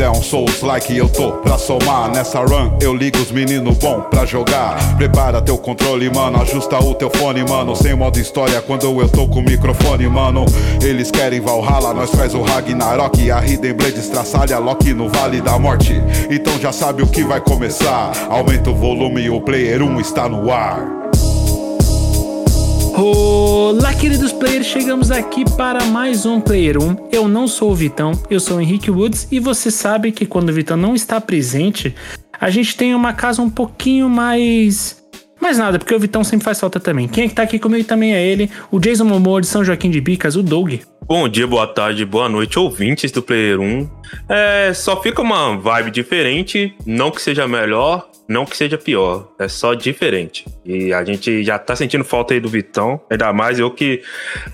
der um Souls like eu tô pra somar. Nessa run eu ligo os meninos bom pra jogar. Prepara teu controle, mano, ajusta o teu fone, mano. Sem modo história quando eu tô com o microfone, mano. Eles querem Valhalla, nós faz o Ragnarok. A Hidden Blade estraçalha Loki no Vale da Morte. Então já sabe o que vai começar. Aumenta o volume, o player 1 está no ar. Olá, queridos players, chegamos aqui para mais um Player 1. Eu não sou o Vitão, eu sou o Henrique Woods e você sabe que quando o Vitão não está presente, a gente tem uma casa um pouquinho mais. Mais nada, porque o Vitão sempre faz falta também. Quem é que tá aqui comigo também é ele, o Jason Momoa de São Joaquim de Bicas, o Doug. Bom dia, boa tarde, boa noite, ouvintes do Player 1. É, só fica uma vibe diferente, não que seja melhor, não que seja pior, é só diferente. E a gente já tá sentindo falta aí do Vitão, ainda mais eu que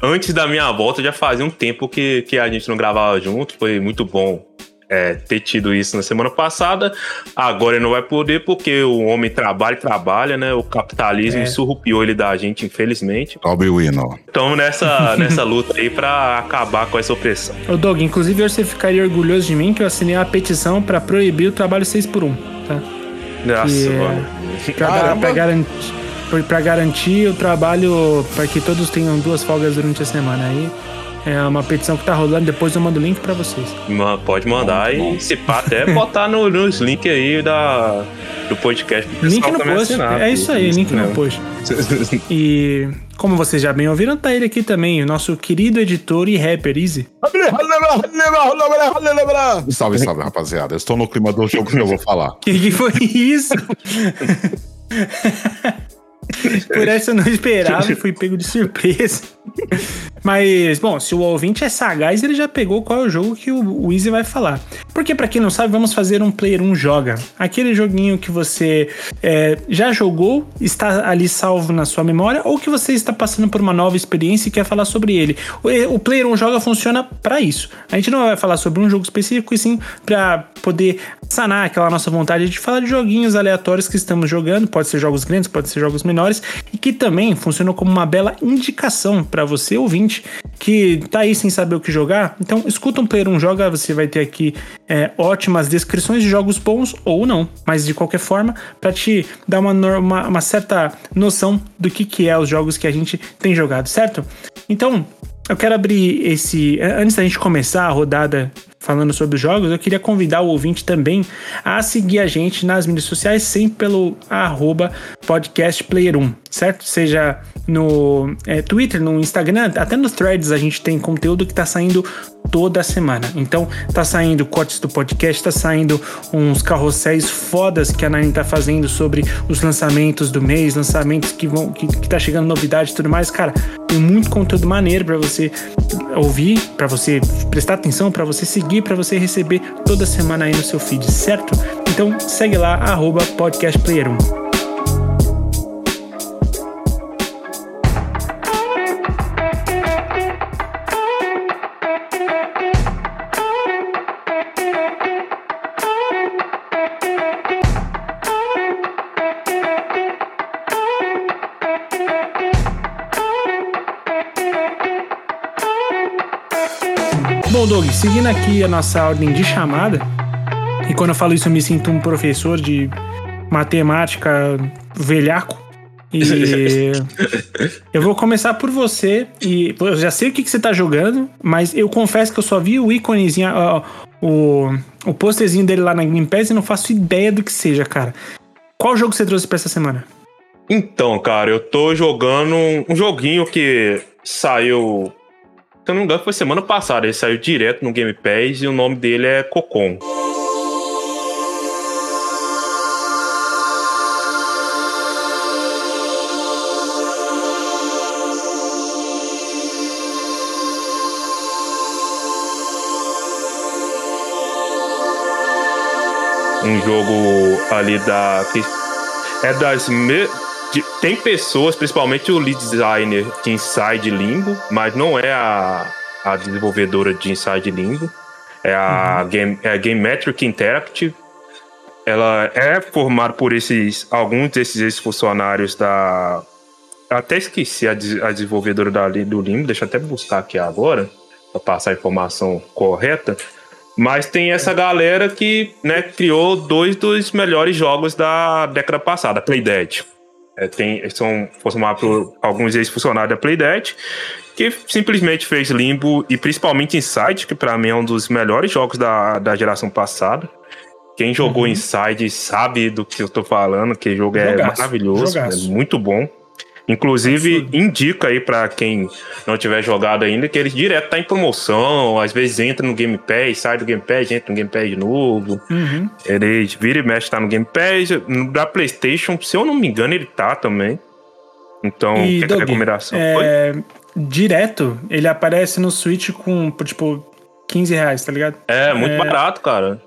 antes da minha volta já fazia um tempo que, que a gente não gravava junto, foi muito bom é, ter tido isso na semana passada. Agora ele não vai poder porque o homem trabalha e trabalha, né? O capitalismo é. surrupiou ele da gente, infelizmente. Sobe o hino. Estamos nessa, nessa luta aí pra acabar com essa opressão. Ô Doug, inclusive você ficaria orgulhoso de mim que eu assinei uma petição para proibir o trabalho 6 por 1 tá? Nossa, que. É pra, pra, garantir, pra garantir o trabalho, para que todos tenham duas folgas durante a semana. Aí é uma petição que tá rolando, depois eu mando o link para vocês. Pode mandar bom, bom. e se pá, até botar no, nos links aí da, do podcast. Link no post. Assinar, é isso aí, link no post. e como vocês já bem ouviram, tá ele aqui também, o nosso querido editor e rapper Easy. Salve, salve, rapaziada. Eu estou no clima do jogo que eu vou falar. que, que foi isso? Por essa eu não esperava, fui pego de surpresa. Mas, bom, se o ouvinte é sagaz, ele já pegou qual é o jogo que o Easy vai falar. Porque, para quem não sabe, vamos fazer um Player 1 Joga. Aquele joguinho que você é, já jogou, está ali salvo na sua memória, ou que você está passando por uma nova experiência e quer falar sobre ele. O, o Player 1 Joga funciona para isso. A gente não vai falar sobre um jogo específico, e sim para poder sanar aquela nossa vontade de falar de joguinhos aleatórios que estamos jogando. Pode ser jogos grandes, pode ser jogos menores, e que também funcionam como uma bela indicação para você ouvinte que tá aí sem saber o que jogar. Então, escuta um player um joga, você vai ter aqui é, ótimas descrições de jogos bons ou não, mas de qualquer forma, para te dar uma, uma, uma certa noção do que, que é os jogos que a gente tem jogado, certo? Então, eu quero abrir esse. Antes da gente começar a rodada falando sobre os jogos, eu queria convidar o ouvinte também a seguir a gente nas mídias sociais, sempre pelo arroba podcastplayer1, certo? Seja no é, Twitter, no Instagram, até nos threads a gente tem conteúdo que tá saindo toda semana. Então, tá saindo cortes do podcast, tá saindo uns carrosséis fodas que a Nine tá fazendo sobre os lançamentos do mês, lançamentos que vão que, que tá chegando novidade e tudo mais. Cara, tem muito conteúdo maneiro para você ouvir, para você prestar atenção, para você seguir seguir para você receber toda semana aí no seu feed, certo? Então segue lá, arroba podcastplayer1. Doug, seguindo aqui a nossa ordem de chamada, e quando eu falo isso eu me sinto um professor de matemática velhaco. E eu vou começar por você. E eu já sei o que, que você tá jogando, mas eu confesso que eu só vi o íconezinho, ó, o, o posterzinho dele lá na Game Pass e não faço ideia do que seja, cara. Qual jogo você trouxe pra essa semana? Então, cara, eu tô jogando um joguinho que saiu se não me engano, foi semana passada. Ele saiu direto no Game Pass e o nome dele é Cocon. Um jogo ali da. É das. Me tem pessoas, principalmente o lead designer de Inside Limbo, mas não é a, a desenvolvedora de Inside Limbo. É a, uhum. Game, é a Game Metric Interactive. Ela é formada por esses alguns desses ex-funcionários da. Até esqueci a, a desenvolvedora da, do Limbo, deixa eu até buscar aqui agora, para passar a informação correta. Mas tem essa galera que né, criou dois dos melhores jogos da década passada, Playdead. É, tem, são formados por alguns ex-funcionários da Playdead, que simplesmente fez Limbo e principalmente Inside, que para mim é um dos melhores jogos da, da geração passada. Quem jogou uhum. Inside sabe do que eu tô falando, que jogo é Jogaço. maravilhoso, Jogaço. é muito bom. Inclusive, Absurdo. indica aí para quem não tiver jogado ainda que ele direto tá em promoção, às vezes entra no Game Pass, sai do Game Pass, entra no Game Pass de novo. Uhum. Ele vira e mexe, tá no Game Pass. No da PlayStation, se eu não me engano, ele tá também. Então, e, fica Doug, a recomendação. É... Direto, ele aparece no Switch com, tipo, 15 reais, tá ligado? É, muito é... barato, cara.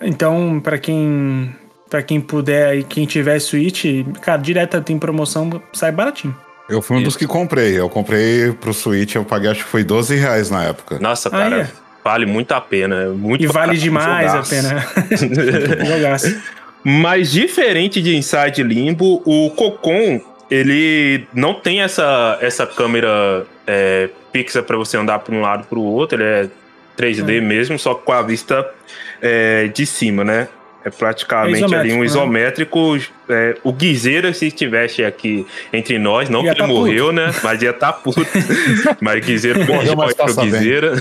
Então, para quem Pra quem puder e quem tiver Switch, cara, direto tem promoção, sai baratinho. Eu fui um Isso. dos que comprei. Eu comprei pro Switch, eu paguei acho que foi 12 reais na época. Nossa, cara, ah, é. vale muito a pena. É muito e vale demais a pena. Mas diferente de Inside Limbo, o Cocon, ele não tem essa, essa câmera é, fixa para você andar para um lado para o outro, ele é 3D é. mesmo, só com a vista é, de cima, né? É praticamente é ali um né? isométrico. Né? É, o Guizeira, se estivesse aqui entre nós, não ia que ele tá morreu, puto. né? Mas ia estar tá puto. mas Guizeira morreu mais pro Guizeira.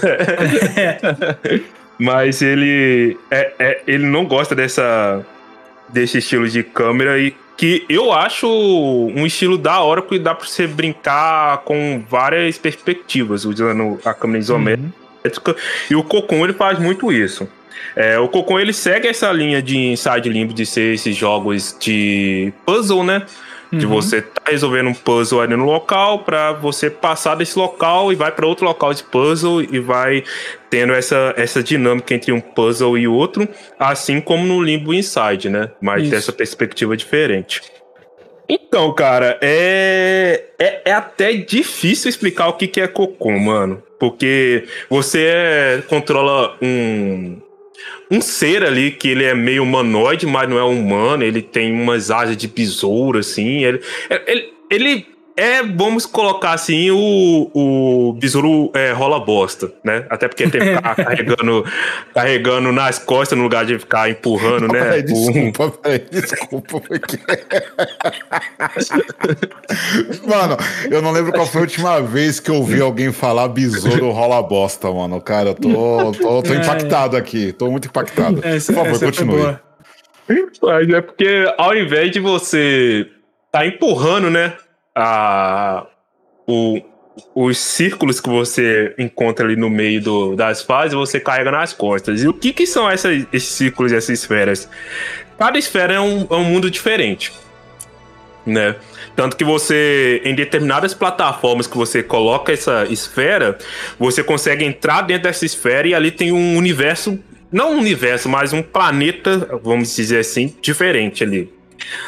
mas ele, é, é, ele não gosta dessa, desse estilo de câmera e que eu acho um estilo da hora que dá para você brincar com várias perspectivas usando a câmera isométrica. Uhum. E o Cocon ele faz muito isso. É, o Cocon ele segue essa linha de Inside Limbo de ser esses jogos de puzzle, né? De uhum. você tá resolvendo um puzzle ali no local para você passar desse local e vai para outro local de puzzle e vai tendo essa, essa dinâmica entre um puzzle e outro, assim como no Limbo Inside, né? Mas Isso. dessa perspectiva diferente. Então, cara, é, é, é, até difícil explicar o que, que é Cocon, mano. Porque você controla um, um ser ali que ele é meio humanoide, mas não é humano. Ele tem umas asas de besouro, assim. Ele, ele, ele é, vamos colocar assim, o, o besouro é, rola bosta, né? Até porque tem que ficar carregando, carregando nas costas no lugar de ficar empurrando, né? Pai, desculpa, pai, desculpa, porque... mano, eu não lembro qual foi a última vez que eu ouvi alguém falar besouro rola bosta, mano. Cara, eu tô, tô, tô é. impactado aqui, tô muito impactado. Essa, Por favor, continue. Mas é porque ao invés de você tá empurrando, né? A, o, os círculos que você encontra ali no meio do, das fases, você carrega nas costas. E o que, que são essas, esses círculos e essas esferas? Cada esfera é um, é um mundo diferente. Né? Tanto que você, em determinadas plataformas que você coloca essa esfera, você consegue entrar dentro dessa esfera e ali tem um universo, não um universo, mas um planeta, vamos dizer assim, diferente ali.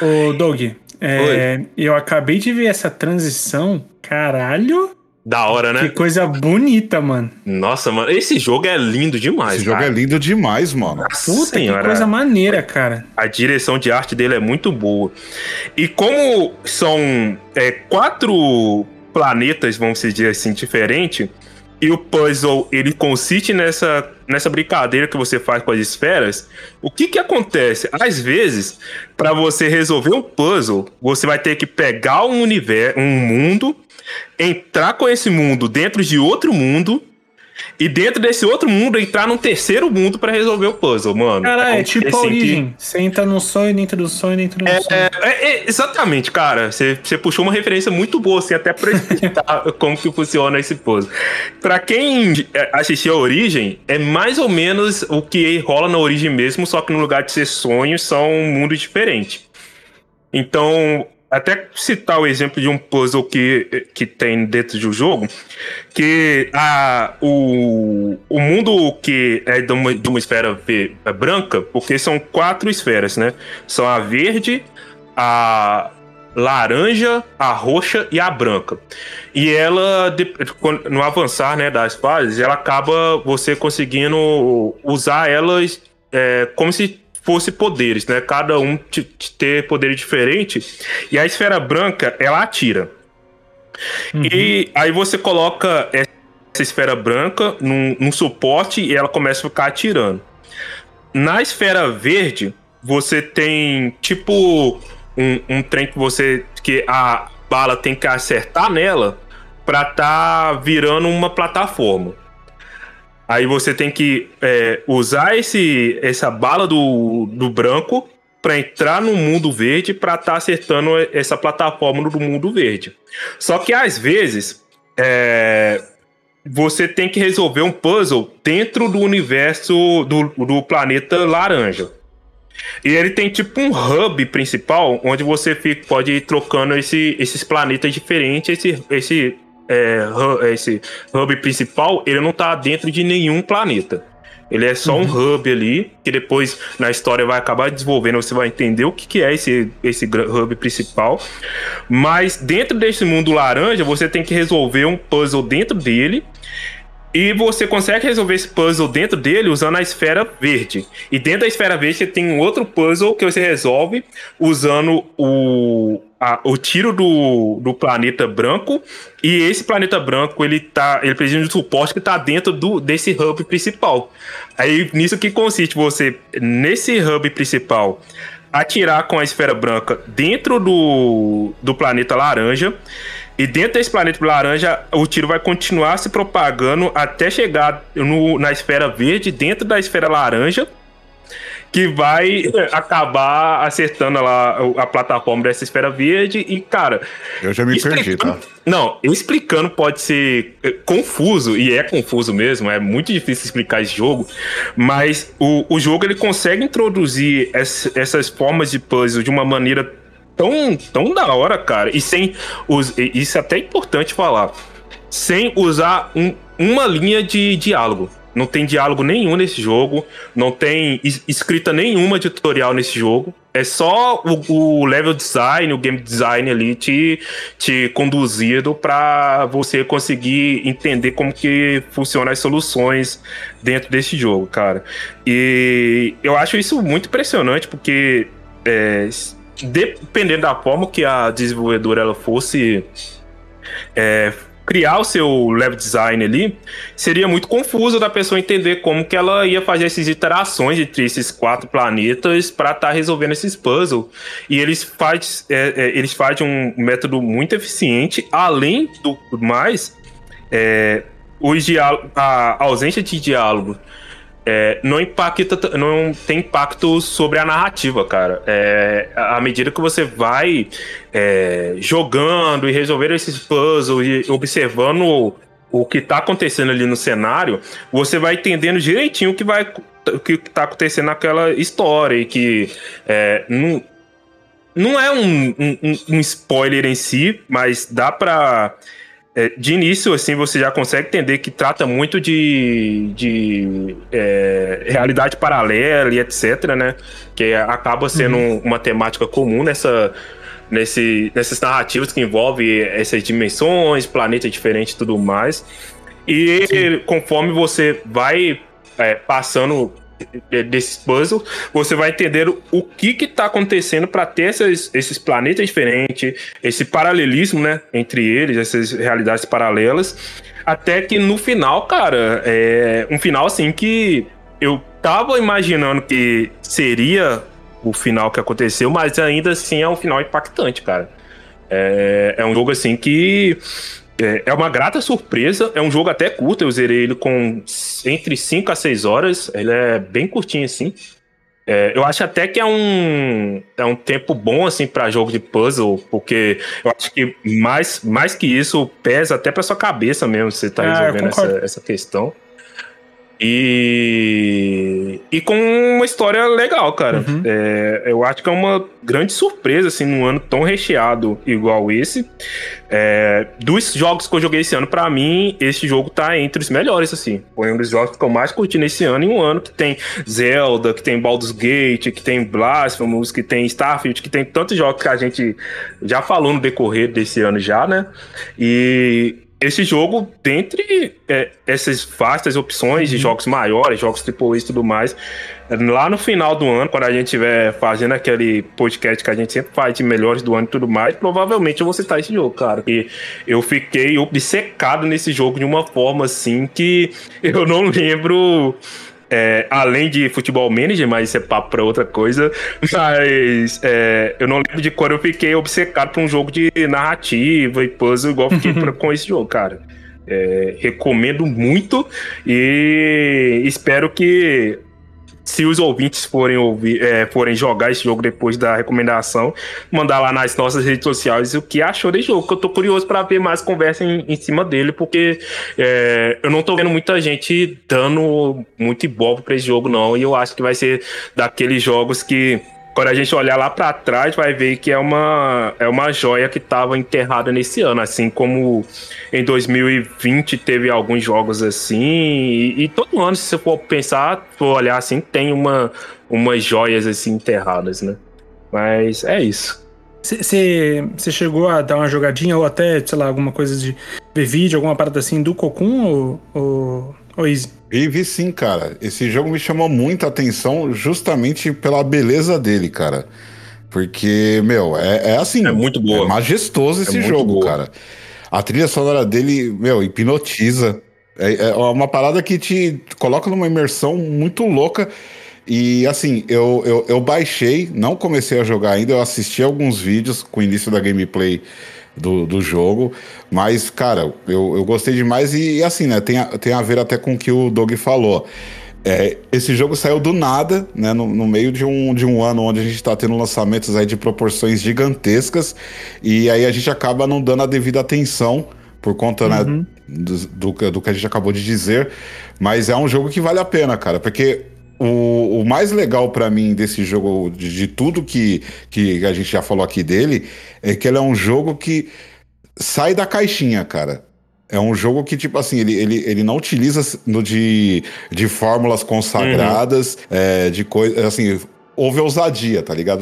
Ô, Doug, é, eu acabei de ver essa transição. Caralho. Da hora, né? Que coisa bonita, mano. Nossa, mano, esse jogo é lindo demais. Esse cara. jogo é lindo demais, mano. Puta, Senhora, que coisa maneira, cara. A direção de arte dele é muito boa. E como são é, quatro planetas, vamos dizer assim, diferentes, e o puzzle ele consiste nessa, nessa brincadeira que você faz com as esferas, o que que acontece? Às vezes, para você resolver um puzzle, você vai ter que pegar um universo, um mundo, entrar com esse mundo dentro de outro mundo e dentro desse outro mundo entrar num terceiro mundo para resolver o puzzle, mano. Cara, é, é tipo a origem. Que... Você entra no sonho, dentro do sonho, dentro do é, sonho. É, é, exatamente, cara. Você, você puxou uma referência muito boa, assim, até pra explicar como que funciona esse puzzle. Pra quem é, assistiu a origem, é mais ou menos o que rola na origem mesmo, só que no lugar de ser sonhos, são um mundo diferente. Então, até citar o exemplo de um puzzle que, que tem dentro do jogo, que a, o, o mundo que é de uma, de uma esfera é branca, porque são quatro esferas, né? São a verde, a laranja, a roxa e a branca. E ela, no avançar né, das fases, ela acaba você conseguindo usar elas é, como se fosse poderes, né? Cada um ter poderes diferentes. E a esfera branca, ela atira. Uhum. E aí você coloca essa essa esfera branca num, num suporte e ela começa a ficar atirando. Na esfera verde, você tem tipo um, um trem que você. que a bala tem que acertar nela para tá virando uma plataforma. Aí você tem que é, usar esse, essa bala do, do branco para entrar no mundo verde para estar tá acertando essa plataforma do mundo verde. Só que às vezes é, você tem que resolver um puzzle dentro do universo do, do planeta laranja. E ele tem tipo um hub principal onde você fica, pode ir trocando esse, esses planetas diferentes. Esse, esse, é, hub, esse hub principal ele não tá dentro de nenhum planeta. Ele é só uhum. um hub ali, que depois na história vai acabar desenvolvendo, você vai entender o que, que é esse, esse hub principal. Mas dentro desse mundo laranja, você tem que resolver um puzzle dentro dele e você consegue resolver esse puzzle dentro dele usando a esfera verde. E dentro da esfera verde tem um outro puzzle que você resolve usando o, a, o tiro do, do planeta branco. E esse planeta branco ele tá. Ele precisa de um suporte que está dentro do, desse hub principal. Aí nisso que consiste você, nesse hub principal, atirar com a esfera branca dentro do, do planeta laranja. E dentro desse planeta laranja, o tiro vai continuar se propagando até chegar no, na esfera verde, dentro da esfera laranja, que vai acabar acertando lá a plataforma dessa esfera verde. E, cara. Eu já me perdi, tá? Não, explicando pode ser eh, confuso, e é confuso mesmo, é muito difícil explicar esse jogo, mas o, o jogo ele consegue introduzir essas formas de puzzle de uma maneira tão, tão da hora, cara. E sem. Os, isso é até importante falar. Sem usar um, uma linha de diálogo. Não tem diálogo nenhum nesse jogo. Não tem escrita nenhuma de tutorial nesse jogo. É só o, o level design, o game design ali te, te conduzido para você conseguir entender como que funcionam as soluções dentro desse jogo, cara. E eu acho isso muito impressionante porque é, dependendo da forma que a desenvolvedora ela fosse é, criar o seu level design ali, seria muito confuso da pessoa entender como que ela ia fazer essas interações entre esses quatro planetas para estar tá resolvendo esses puzzles. E eles fazem é, é, eles fazem um método muito eficiente, além do mais, é, os a ausência de diálogo é, não impacta, não tem impacto sobre a narrativa, cara. É, à medida que você vai é, jogando e resolvendo esses puzzles e observando o, o que está acontecendo ali no cenário, você vai entendendo direitinho o que vai o que está acontecendo naquela história e que é, não, não é um, um, um spoiler em si, mas dá para de início, assim, você já consegue entender que trata muito de, de é, realidade paralela e etc, né? Que acaba sendo uhum. uma temática comum nessa, nesse, nessas narrativas que envolvem essas dimensões, planetas diferentes e tudo mais. E Sim. conforme você vai é, passando desses puzzles, você vai entender o que que tá acontecendo para ter esses, esses planetas diferentes, esse paralelismo, né, entre eles, essas realidades paralelas, até que no final, cara, é um final assim que eu tava imaginando que seria o final que aconteceu, mas ainda assim é um final impactante, cara. É, é um jogo assim que é, é uma grata surpresa. É um jogo até curto. Eu zerei ele com entre 5 a 6 horas. Ele é bem curtinho assim. É, eu acho até que é um, é um tempo bom assim para jogo de puzzle, porque eu acho que mais, mais que isso pesa até para sua cabeça mesmo, você tá ah, resolvendo essa, essa questão. E, e com uma história legal, cara. Uhum. É, eu acho que é uma grande surpresa, assim, num ano tão recheado igual esse. É, dos jogos que eu joguei esse ano, para mim, esse jogo tá entre os melhores, assim. Foi um dos jogos que eu mais curti nesse ano, em um ano que tem Zelda, que tem Baldur's Gate, que tem Blasphemous, que tem Starfield, que tem tantos jogos que a gente já falou no decorrer desse ano já, né? E esse jogo, dentre é, essas vastas opções de uhum. jogos maiores, jogos AAA e tudo mais, lá no final do ano, quando a gente estiver fazendo aquele podcast que a gente sempre faz de melhores do ano e tudo mais, provavelmente eu vou citar esse jogo, cara. E eu fiquei obcecado nesse jogo de uma forma assim que eu não lembro é, além de futebol manager, mas isso é papo pra outra coisa. Mas é, eu não lembro de quando eu fiquei obcecado por um jogo de narrativa e puzzle, igual fiquei pra, com esse jogo, cara. É, recomendo muito e espero que se os ouvintes forem ouvir, é, forem jogar esse jogo depois da recomendação, mandar lá nas nossas redes sociais o que achou desse jogo, que eu tô curioso para ver mais conversa em, em cima dele, porque é, eu não tô vendo muita gente dando muito ibope para esse jogo, não, e eu acho que vai ser daqueles jogos que quando a gente olhar lá para trás, vai ver que é uma, é uma joia que estava enterrada nesse ano, assim como em 2020 teve alguns jogos assim, e, e todo ano, se você for pensar, for olhar assim, tem uma, umas joias assim enterradas, né? Mas é isso. Você chegou a dar uma jogadinha ou até, sei lá, alguma coisa de ver vídeo, alguma parada assim do Cocoon ou, ou, ou Easy? Vi, sim, cara. Esse jogo me chamou muita atenção justamente pela beleza dele, cara. Porque, meu, é, é assim. É muito boa. É majestoso esse é jogo, cara. A trilha sonora dele, meu, hipnotiza. É, é uma parada que te coloca numa imersão muito louca. E assim, eu, eu, eu baixei, não comecei a jogar ainda, eu assisti alguns vídeos com o início da gameplay do, do jogo. Mas, cara, eu, eu gostei demais e, e assim, né? Tem a, tem a ver até com o que o Doug falou. É, esse jogo saiu do nada, né? No, no, meio de um, de um ano onde a gente está tendo lançamentos aí de proporções gigantescas, e aí a gente acaba não dando a devida atenção por conta né, uhum. né, do, do, do, que a gente acabou de dizer. Mas é um jogo que vale a pena, cara, porque o, o mais legal para mim desse jogo, de, de, tudo que, que a gente já falou aqui dele, é que ele é um jogo que sai da caixinha, cara. É um jogo que, tipo assim, ele, ele, ele não utiliza no de, de fórmulas consagradas, uhum. é, de coisas, assim, houve ousadia, tá ligado?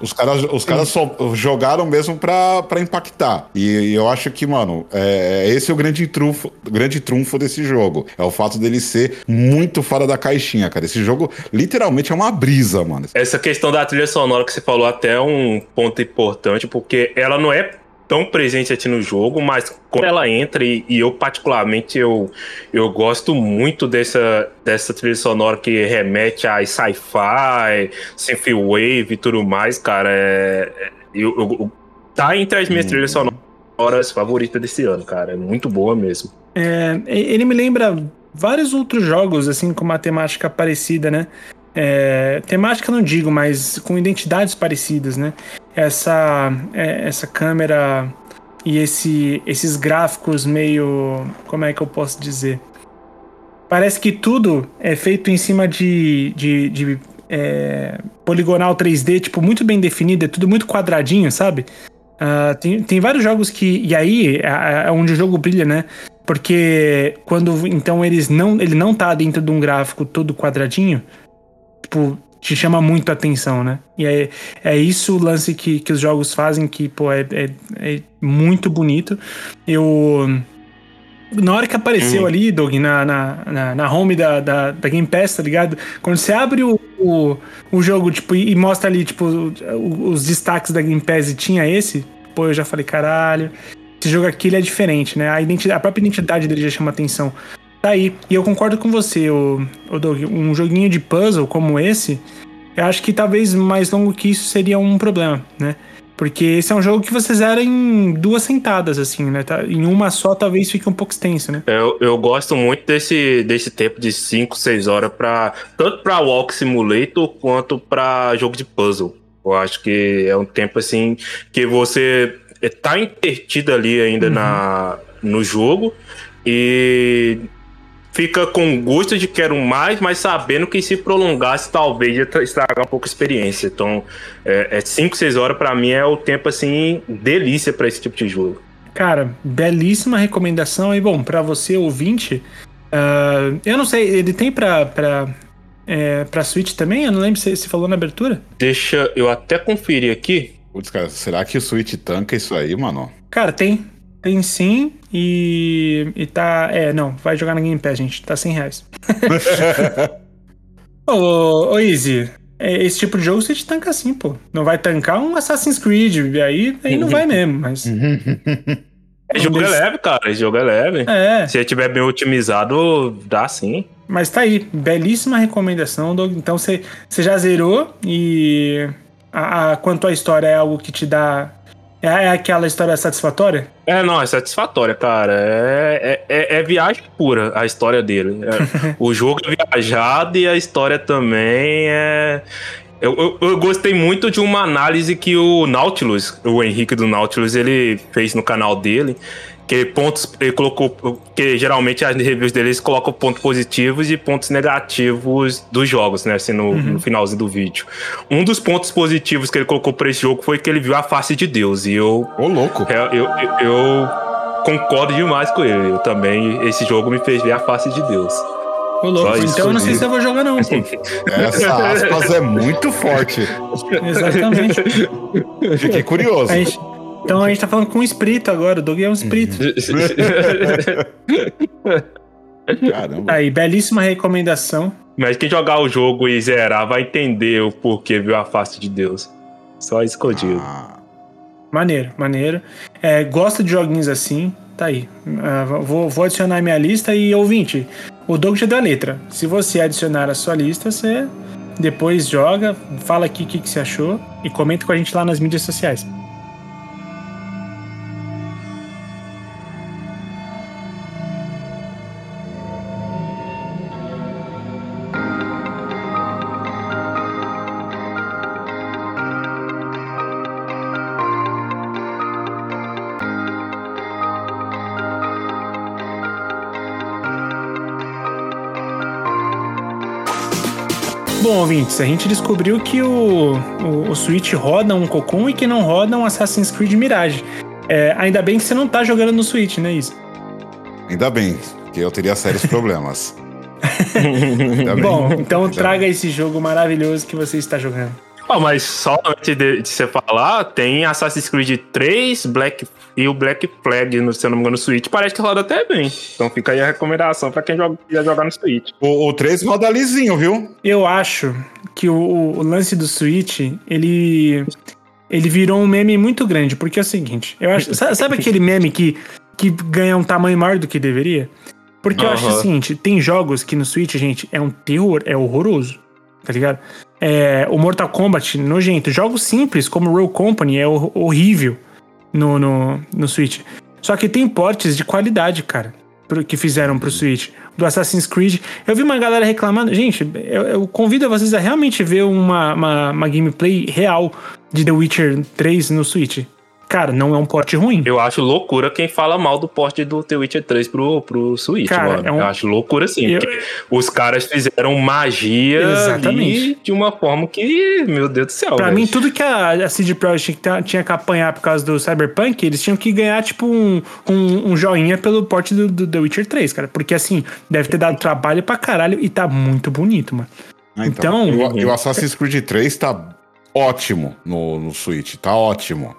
Os caras, os caras só jogaram mesmo pra, pra impactar. E, eu acho que, mano, é, é, esse é o grande trunfo, grande trunfo desse jogo. É o fato dele ser muito fora da caixinha, cara. Esse jogo literalmente é uma brisa, mano. Essa questão da trilha sonora que você falou até é um ponto importante, porque ela não é tão presente aqui no jogo, mas quando ela entra, e, e, eu particularmente eu, eu gosto muito dessa, dessa trilha sonora que remete a sci-fi, synthwave e tudo mais, cara, é, é eu, eu, tá entre as minhas hum. trilhas sonoras favoritas desse ano, cara, é muito boa mesmo. É, ele me lembra vários outros jogos, assim, com uma temática parecida, né? É, temática não digo, mas com identidades parecidas, né? Essa, é, essa câmera e esse, esses gráficos meio. Como é que eu posso dizer? Parece que tudo é feito em cima de, de, de é, poligonal 3D, tipo, muito bem definido, é tudo muito quadradinho, sabe? Uh, tem, tem vários jogos que. E aí é, é onde o jogo brilha, né? Porque quando então eles não, ele não tá dentro de um gráfico todo quadradinho, tipo, te chama muito a atenção, né? E é, é isso o lance que, que os jogos fazem, que, pô, é, é, é muito bonito. Eu. Na hora que apareceu uhum. ali, Doug, na, na, na, na home da, da, da, Game Pass, tá ligado? Quando você abre o, o, o jogo, tipo, e mostra ali, tipo, os destaques da Game Pass e tinha esse, pô, eu já falei, caralho, esse jogo aqui ele é diferente, né? A, identidade, a própria identidade dele já chama atenção. Tá aí. E eu concordo com você, o, o Doug. Um joguinho de puzzle como esse, eu acho que talvez mais longo que isso seria um problema, né? Porque esse é um jogo que você zera em duas sentadas, assim, né? Tá, em uma só talvez fique um pouco extenso, né? Eu, eu gosto muito desse, desse tempo de 5, 6 horas para tanto para Walk Simulator quanto para jogo de puzzle. Eu acho que é um tempo assim que você tá intertido ali ainda uhum. na, no jogo e fica com gosto de quero mais, mas sabendo que se prolongasse, talvez ia estragar um pouco a experiência. Então, é 5, é 6 horas para mim é o tempo assim, delícia para esse tipo de jogo. Cara, belíssima recomendação. E bom, para você ouvinte, uh, eu não sei, ele tem pra, pra, é, pra Switch também? Eu não lembro se você falou na abertura. Deixa eu até conferir aqui. Putz, cara, será que o Switch tanca isso aí, mano? Cara, tem. Tem sim, e, e tá. É, não, vai jogar na Game Pass, gente. Tá 100 reais. ô, ô, Easy, é, esse tipo de jogo você te tanca assim, pô. Não vai tancar um Assassin's Creed, aí, aí não vai mesmo, mas. Esse jogo é leve, cara. Esse jogo é leve. É. Se ele tiver bem otimizado, dá sim. Mas tá aí, belíssima recomendação, Doug. Então você você já zerou e a, a- quanto à história é algo que te dá. É, é aquela história satisfatória? É, não, é satisfatória, cara. É, é, é- é viagem pura a história dele. É, o jogo é viajado e a história também é. Eu, eu, eu gostei muito de uma análise que o Nautilus, o Henrique do Nautilus, ele fez no canal dele. Que pontos. Ele colocou. Que geralmente as reviews deles colocam pontos positivos e pontos negativos dos jogos, né? Assim, no, no finalzinho do vídeo. Um dos pontos positivos que ele colocou pra esse jogo foi que ele viu a face de Deus. E eu Ô, louco. é, eu, eu, eu concordo demais com ele. Eu também, esse jogo me fez ver a face de Deus. Ô, louco. Isso Então eu não sei se eu vou jogar, não, pô. Essa aspas é muito forte. Exatamente. Fiquei curioso. A gente- então a gente tá falando com um espírito agora, o Doug é um espírito. Caramba. Aí, belíssima recomendação. Mas quem jogar o jogo e zerar vai entender o porquê viu a face de Deus. Só isso que eu digo. Ah, Maneiro, maneiro. É, gosto de joguinhos assim, tá aí. Ah, vou, vou adicionar a minha lista e ouvinte, o Doug já deu a letra. Se você adicionar a sua lista, você depois joga, fala aqui o que, que você achou e comenta com a gente lá nas mídias sociais. Ouvintes, a gente descobriu que o, o, o Switch roda um Cocoon e que não roda um Assassin's Creed Mirage. É, ainda bem que você não tá jogando no Switch, né, Isso? ainda bem, que eu teria sérios problemas. Bom, então Ainda traga esse jogo maravilhoso que você está jogando. Ó, mas só antes de, de você falar, tem Assassin's Creed 3 Black, e o Black Flag, no, se eu não me engano, no Switch. Parece que roda até bem. Então fica aí a recomendação pra quem joga, quiser jogar no Switch. O, o 3 roda lisinho, viu? Eu acho que o, o lance do Switch, ele ele virou um meme muito grande, porque é o seguinte, eu acho, sabe, aquele meme que que ganha um tamanho maior do que deveria? Porque eu acho o seguinte, tem jogos que no Switch, gente, é um terror, é horroroso, tá ligado? É, o Mortal Kombat, nojento. Jogos simples, como Roll Company, é hor- horrível no, no, no Switch. Só que tem portes de qualidade, cara, que fizeram pro Switch. Do Assassin's Creed. Eu vi uma galera reclamando. Gente, eu, eu convido vocês a realmente ver uma, uma, uma gameplay real de The Witcher 3 no Switch. Cara, não é um porte ruim. Eu acho loucura quem fala mal do porte do The Witcher 3 pro, pro Switch, Cara, mano. é um- Eu acho loucura sim. Eu- porque os caras fizeram magia Exatamente. ali de uma forma que, meu Deus do céu. Pra velho. mim, tudo que a, a CD Projekt tinha, que apanhar por causa do Cyberpunk, eles tinham que ganhar, tipo, um, um, um joinha pelo porte do, do The Witcher 3, cara. Porque, assim, deve ter dado trabalho pra caralho e tá muito bonito, mano. Ah, Então- E o, e o Assassin's Creed 3 tá ótimo no, no Switch, tá ótimo.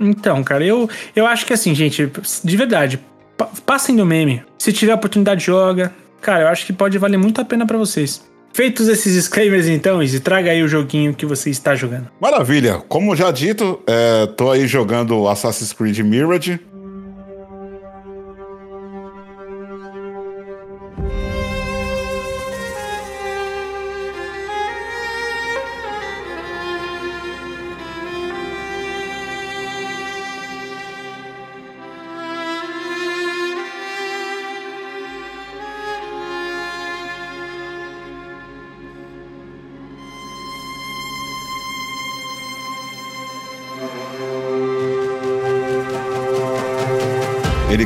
Então, cara, eu, eu acho que, assim, gente, de verdade, pa- passem do meme. Se tiver oportunidade, joga. Cara, eu acho que pode valer muito a pena pra vocês. Feitos esses disclaimers, então, Izzy, traga aí o joguinho que você está jogando. Maravilha. Como já dito, é, tô aí jogando Assassin's Creed Mirage.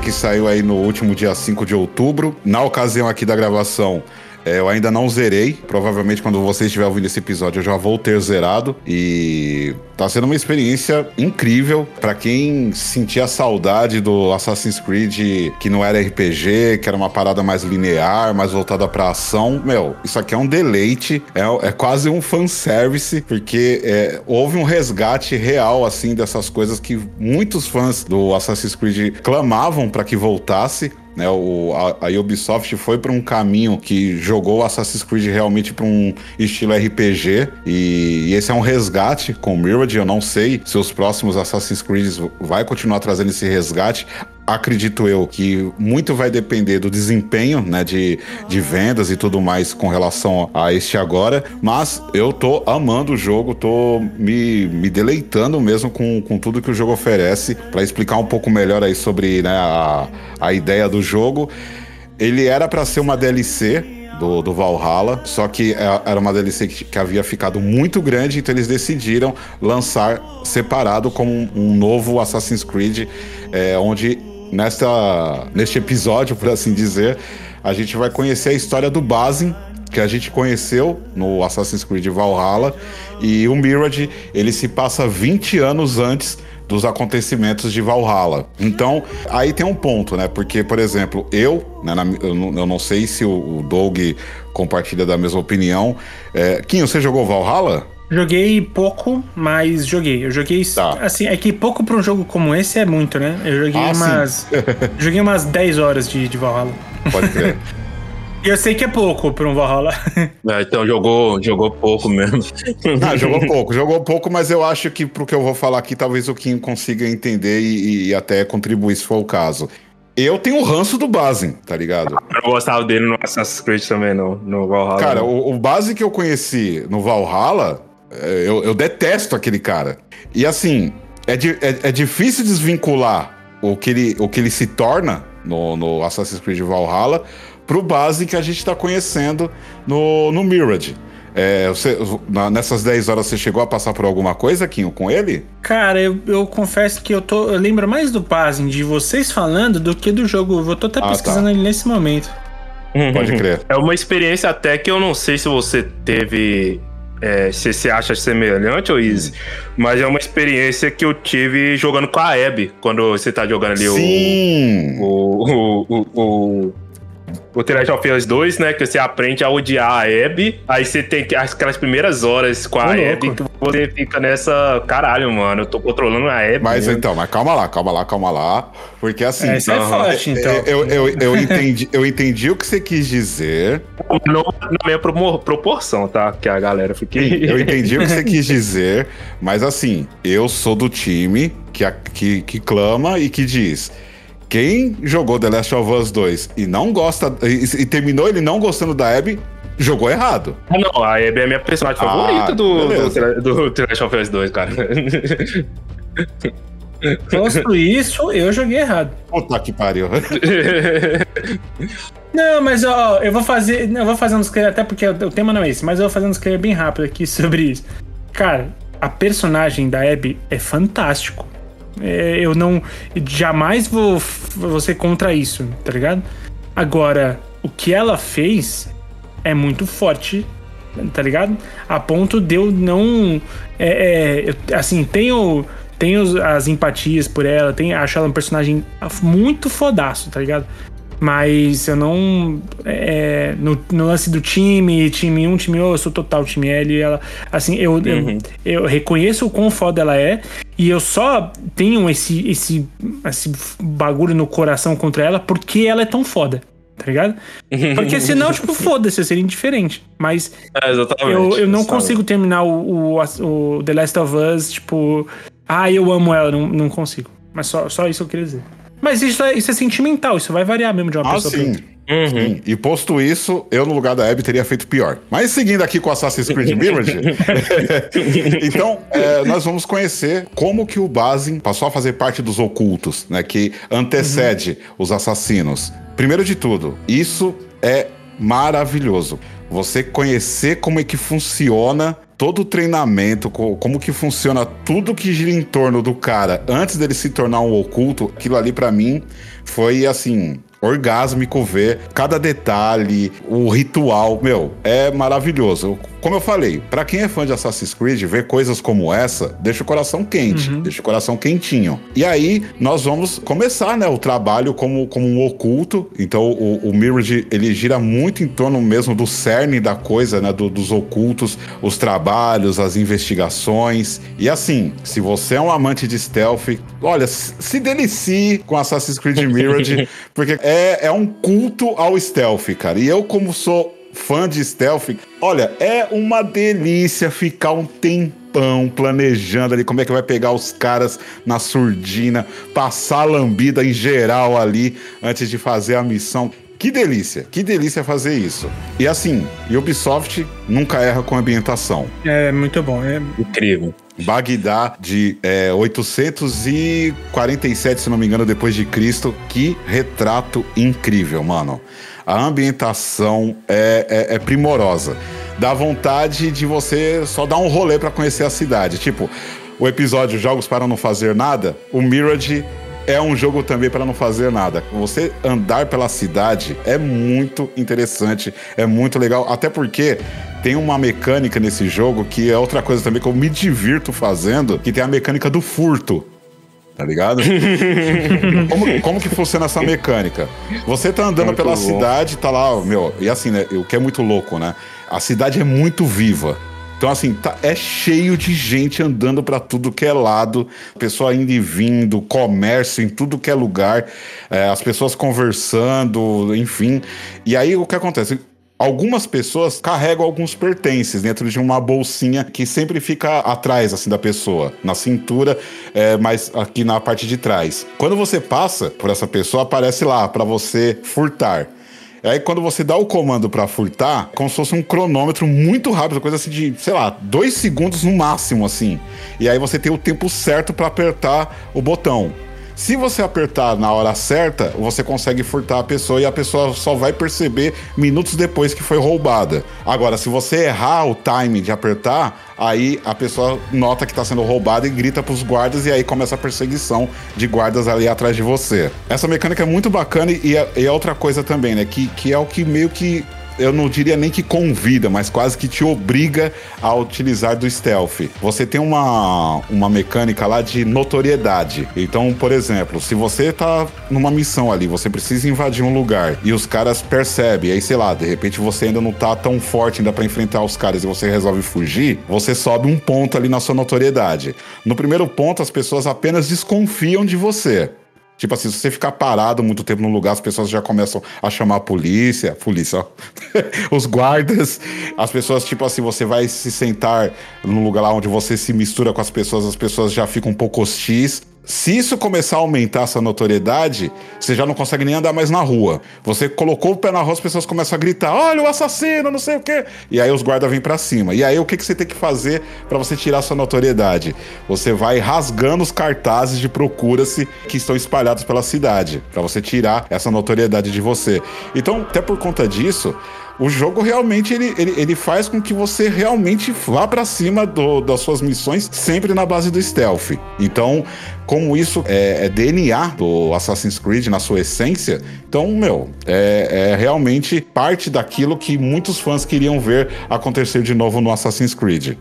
Que saiu aí no último dia 5 de outubro. Na ocasião aqui da gravação, É, eu ainda não zerei. Provavelmente quando você estiver ouvindo esse episódio eu já vou ter zerado. E tá sendo uma experiência incrível para quem sentia saudade do Assassin's Creed que não era RPG, que era uma parada mais linear, mais voltada pra ação. Meu, isso aqui é um deleite, é, é quase um fanservice, porque é, houve um resgate real, assim, dessas coisas que muitos fãs do Assassin's Creed clamavam para que voltasse. Né, o, a, a Ubisoft foi para um caminho que jogou Assassin's Creed realmente para um estilo RPG e, e, esse é um resgate com Mirage. Eu não sei se os próximos Assassin's Creed vai continuar trazendo esse resgate acredito eu que muito vai depender do desempenho, né, de, de vendas e tudo mais com relação a este agora, mas eu tô amando o jogo, tô me, me deleitando mesmo com, com tudo que o jogo oferece. Para explicar um pouco melhor aí sobre né, a, a ideia do jogo, ele era para ser uma DLC do, do Valhalla, só que é, era uma DLC que, que, havia ficado muito grande, então eles decidiram lançar separado como um, um novo Assassin's Creed, é, onde nesta, neste episódio, por assim dizer, a gente vai conhecer a história do Basin, que a gente conheceu no Assassin's Creed Valhalla, e o Mirage, ele se passa 20 anos antes dos acontecimentos de Valhalla. Então, aí tem um ponto, né? Porque, por exemplo, eu, né, na, eu, eu, não sei se o, o Doug compartilha da mesma opinião. É, Kim, você jogou Valhalla? Joguei pouco, mas joguei. Eu joguei. Tá. Assim, é que pouco pra um jogo como esse é muito, né? Eu joguei ah, umas. joguei umas 10 horas de, de Valhalla. Pode crer. E eu sei que é pouco pra um Valhalla. É, então jogou, jogou pouco mesmo. Ah, jogou pouco, jogou pouco, mas eu acho que pro que eu vou falar aqui, talvez o Kim consiga entender e, e até contribuir se for o caso. Eu tenho o ranço do Basin, tá ligado? Eu não gostava dele no Assassin's Creed também, no, no Valhalla. Cara, o, o Basin que eu conheci no Valhalla, eu, eu detesto aquele cara. E assim, é, é, é, difícil desvincular o que ele, o que ele se torna no, no Assassin's Creed Valhalla pro base que a gente tá conhecendo no, no Mirage. É, você, na, nessas 10 horas você chegou a passar por alguma coisa, Kinho, com ele? Cara, eu, eu confesso que eu tô. Eu lembro mais do Basing de vocês falando do que do jogo. Eu tô até ah, tá. pesquisando tá. ele nesse momento. Pode crer. É uma experiência até que eu não sei se você teve é, se você acha semelhante, ou Easy, mas é uma experiência que eu tive jogando com a Abby, quando você tá jogando ali Sim. o, o, o, o o The Last of Us 2, né? Que você aprende a odiar a Abby. Aí você tem aquelas primeiras horas com a Abby que você fica nessa. Caralho, mano, eu tô controlando a Abby. Mas mesmo. então, mas calma lá, calma lá, calma lá. Porque assim. Essa é forte, então. Eu, eu, eu, eu, entendi, eu entendi o que você quis dizer. Não na minha proporção, tá? Que a galera fique. Eu entendi o que você quis dizer, mas assim, eu sou do time que, que, que clama e que diz quem jogou The Last of Us 2 e não gosta e, e terminou ele não gostando da Abby, jogou errado. Ah, não, a Abby é a minha personagem ah, favorita do, do, do, The Last of Us 2, cara. Posto isso, eu joguei errado. Puta que pariu. Não, mas ó, eu vou fazer. Eu vou fazer um disclaimer, até porque o tema não é esse, mas eu vou fazer um disclaimer bem rápido aqui sobre isso. Cara, a personagem da Abby é fantástico. É, eu não. Jamais vou, vou ser contra isso, tá ligado? Agora, o que ela fez é muito forte, tá ligado? A ponto de eu não. É, é, assim, tenho. Tenho as empatias por ela, tenho, acho ela um personagem muito fodaço, tá ligado? Mas eu não. É, no, no, lance do time, time 1, time 2, eu sou total time L. Ela, assim, eu, uhum. eu, eu, reconheço o quão foda ela é. E eu só tenho esse, esse, esse bagulho no coração contra ela porque ela é tão foda. Tá ligado? Porque senão, tipo, foda-se, eu seria indiferente. Mas é, eu, eu não consigo terminar o, o, o, The Last of Us, tipo, ah, eu amo ela, não, não consigo. Mas só, só isso eu queria dizer. Mas isso é, isso é sentimental, isso vai variar mesmo de uma ah, pessoa sim. pra outra. Uhum. E posto isso, eu no lugar da Abby teria feito pior. Mas seguindo aqui com Assassin's Creed Mirage, então é, nós vamos conhecer como que o Basin passou a fazer parte dos ocultos, né? Que antecede uhum. os assassinos. Primeiro de tudo, isso é maravilhoso. Você conhecer como é que funciona todo o treinamento, como que funciona tudo que gira em torno do cara antes dele se tornar um oculto, aquilo ali para mim foi assim, orgásmico ver cada detalhe, o ritual, meu, é maravilhoso. Como eu falei, para quem é fã de Assassin's Creed, ver coisas como essa deixa o coração quente, uhum. deixa o coração quentinho. E aí nós vamos começar, né, o trabalho como, como um oculto. Então o, o Mirage ele gira muito em torno mesmo do cerne da coisa, né, do, dos ocultos, os trabalhos, as investigações. E assim, se você é um amante de stealth, olha, se delicie com Assassin's Creed Mirage, porque é, é um culto ao stealth, cara. E eu como sou fã de stealth, olha, é uma delícia ficar um tempão planejando ali como é que vai pegar os caras na surdina, passar a lambida em geral ali antes de fazer a missão. Que delícia, que delícia fazer isso. E assim, Ubisoft nunca erra com ambientação. É muito bom, é incrível. Bagdá de é, 847, se não me engano, depois de Cristo. Que retrato incrível, mano a ambientação é, é, é primorosa. Dá vontade de você só dar um rolê para conhecer a cidade. Tipo, o episódio Jogos para Não Fazer Nada, o Mirage é um jogo também para não fazer nada. Você andar pela cidade é muito interessante, é muito legal, até porque tem uma mecânica nesse jogo que é outra coisa também que eu me divirto fazendo, que tem a mecânica do furto tá ligado? como, como que funciona essa mecânica? Você tá andando muito pela louco. cidade, tá lá, meu, e assim, né, o que é muito louco, né? A cidade é muito viva. Então, assim, tá, é cheio de gente andando para tudo que é lado, pessoa indo e vindo, comércio em tudo que é lugar, é, as pessoas conversando, enfim. E aí o que acontece? Algumas pessoas carregam alguns pertences dentro de uma bolsinha que sempre fica atrás assim da pessoa, na cintura, é, mas aqui na parte de trás. Quando você passa por essa pessoa, aparece lá para você furtar. Aí quando você dá o comando para furtar, como se fosse um cronômetro muito rápido, coisa assim de, sei lá, dois segundos no máximo, assim. E aí você tem o tempo certo para apertar o botão. Se você apertar na hora certa, você consegue furtar a pessoa e a pessoa só vai perceber minutos depois que foi roubada. Agora, se você errar o time de apertar, aí a pessoa nota que está sendo roubada e grita para os guardas e aí começa a perseguição de guardas ali atrás de você. Essa mecânica é muito bacana e é, e é outra coisa também, né? Que, que é o que meio que eu não diria nem que convida, mas quase que te obriga a utilizar do stealth. Você tem uma, uma mecânica lá de notoriedade. Então, por exemplo, se você tá numa missão ali, você precisa invadir um lugar e os caras percebem, aí sei lá, de repente você ainda não tá tão forte ainda para enfrentar os caras e você resolve fugir, você sobe um ponto ali na sua notoriedade. No primeiro ponto, as pessoas apenas desconfiam de você. Tipo assim, se você ficar parado muito tempo num lugar, as pessoas já começam a chamar a polícia, polícia, ó, os guardas, as pessoas, tipo assim, você vai se sentar num lugar lá onde você se mistura com as pessoas, as pessoas já ficam um pouco hostis. Se isso começar a aumentar essa notoriedade, você já não consegue nem andar mais na rua. Você colocou o pé na rua, as pessoas começam a gritar: olha o assassino, não sei o quê. E aí os guardas vêm para cima. E aí o que, que você tem que fazer para você tirar sua notoriedade? Você vai rasgando os cartazes de procura-se que estão espalhados pela cidade, para você tirar essa notoriedade de você. Então, até por conta disso, o jogo realmente ele, ele, ele faz com que você realmente vá para cima do, das suas missões sempre na base do stealth. Então, como isso é, é, DNA do Assassin's Creed na sua essência, então, meu, é, é realmente parte daquilo que muitos fãs queriam ver acontecer de novo no Assassin's Creed.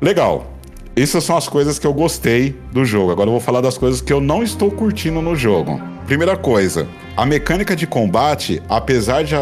Legal. Essas são as coisas que eu gostei do jogo. Agora eu vou falar das coisas que eu não estou curtindo no jogo. Primeira coisa, a mecânica de combate, apesar de,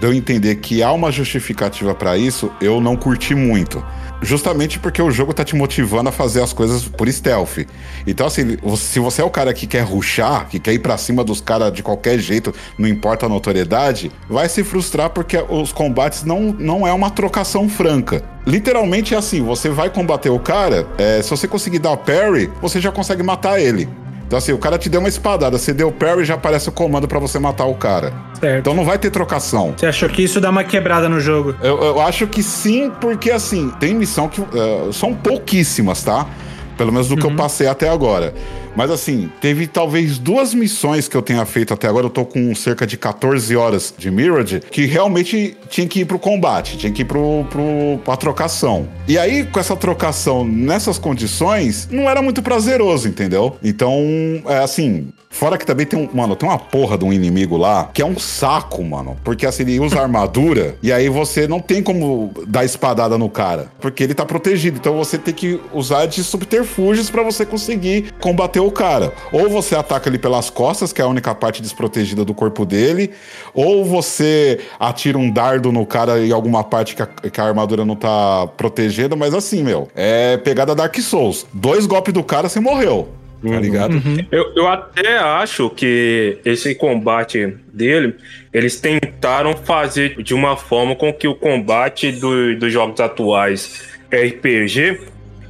de eu entender que há uma justificativa para isso, eu não curti muito. Justamente porque o jogo tá te motivando a fazer as coisas por stealth. Então, assim, se você é o cara que quer ruxar, que quer ir pra cima dos caras de qualquer jeito, não importa a notoriedade, vai se frustrar porque os combates não, não é uma trocação franca. Literalmente é assim: você vai combater o cara, é, se você conseguir dar parry, você já consegue matar ele. Então, assim, o cara te deu uma espadada, você deu parry e já aparece o comando para você matar o cara. Certo. Então não vai ter trocação. Você achou que isso dá uma quebrada no jogo? Eu, eu acho que sim, porque assim, tem missão que. Uh, são pouquíssimas, tá? Pelo menos do uhum. que eu uhum. passei até agora. Mas assim, teve talvez duas missões que eu tenha feito até agora. Eu tô com cerca de 14 horas de Mirage, que realmente tinha que ir pro combate, tinha que ir pro, pro, pra trocação. E aí, com essa trocação nessas condições, não era muito prazeroso, entendeu? Então, é assim, Fora que também tem um, mano, tem uma porra de um inimigo lá que é um saco, mano. Porque assim, ele usa armadura e aí você não tem como dar espadada no cara, porque ele tá protegido. Então você tem que usar de subterfúgios para você conseguir combater o cara. Ou você ataca ele pelas costas, que é a única parte desprotegida do corpo dele, ou você atira um dardo no cara em alguma parte que a, que a armadura não tá protegida, mas assim, meu, é pegada Dark Souls. Dois golpes do cara, você morreu. Tá Uhum. ligado? Eu, eu até acho que esse combate dele, eles tentaram fazer de uma forma com que o combate do- dos jogos atuais RPG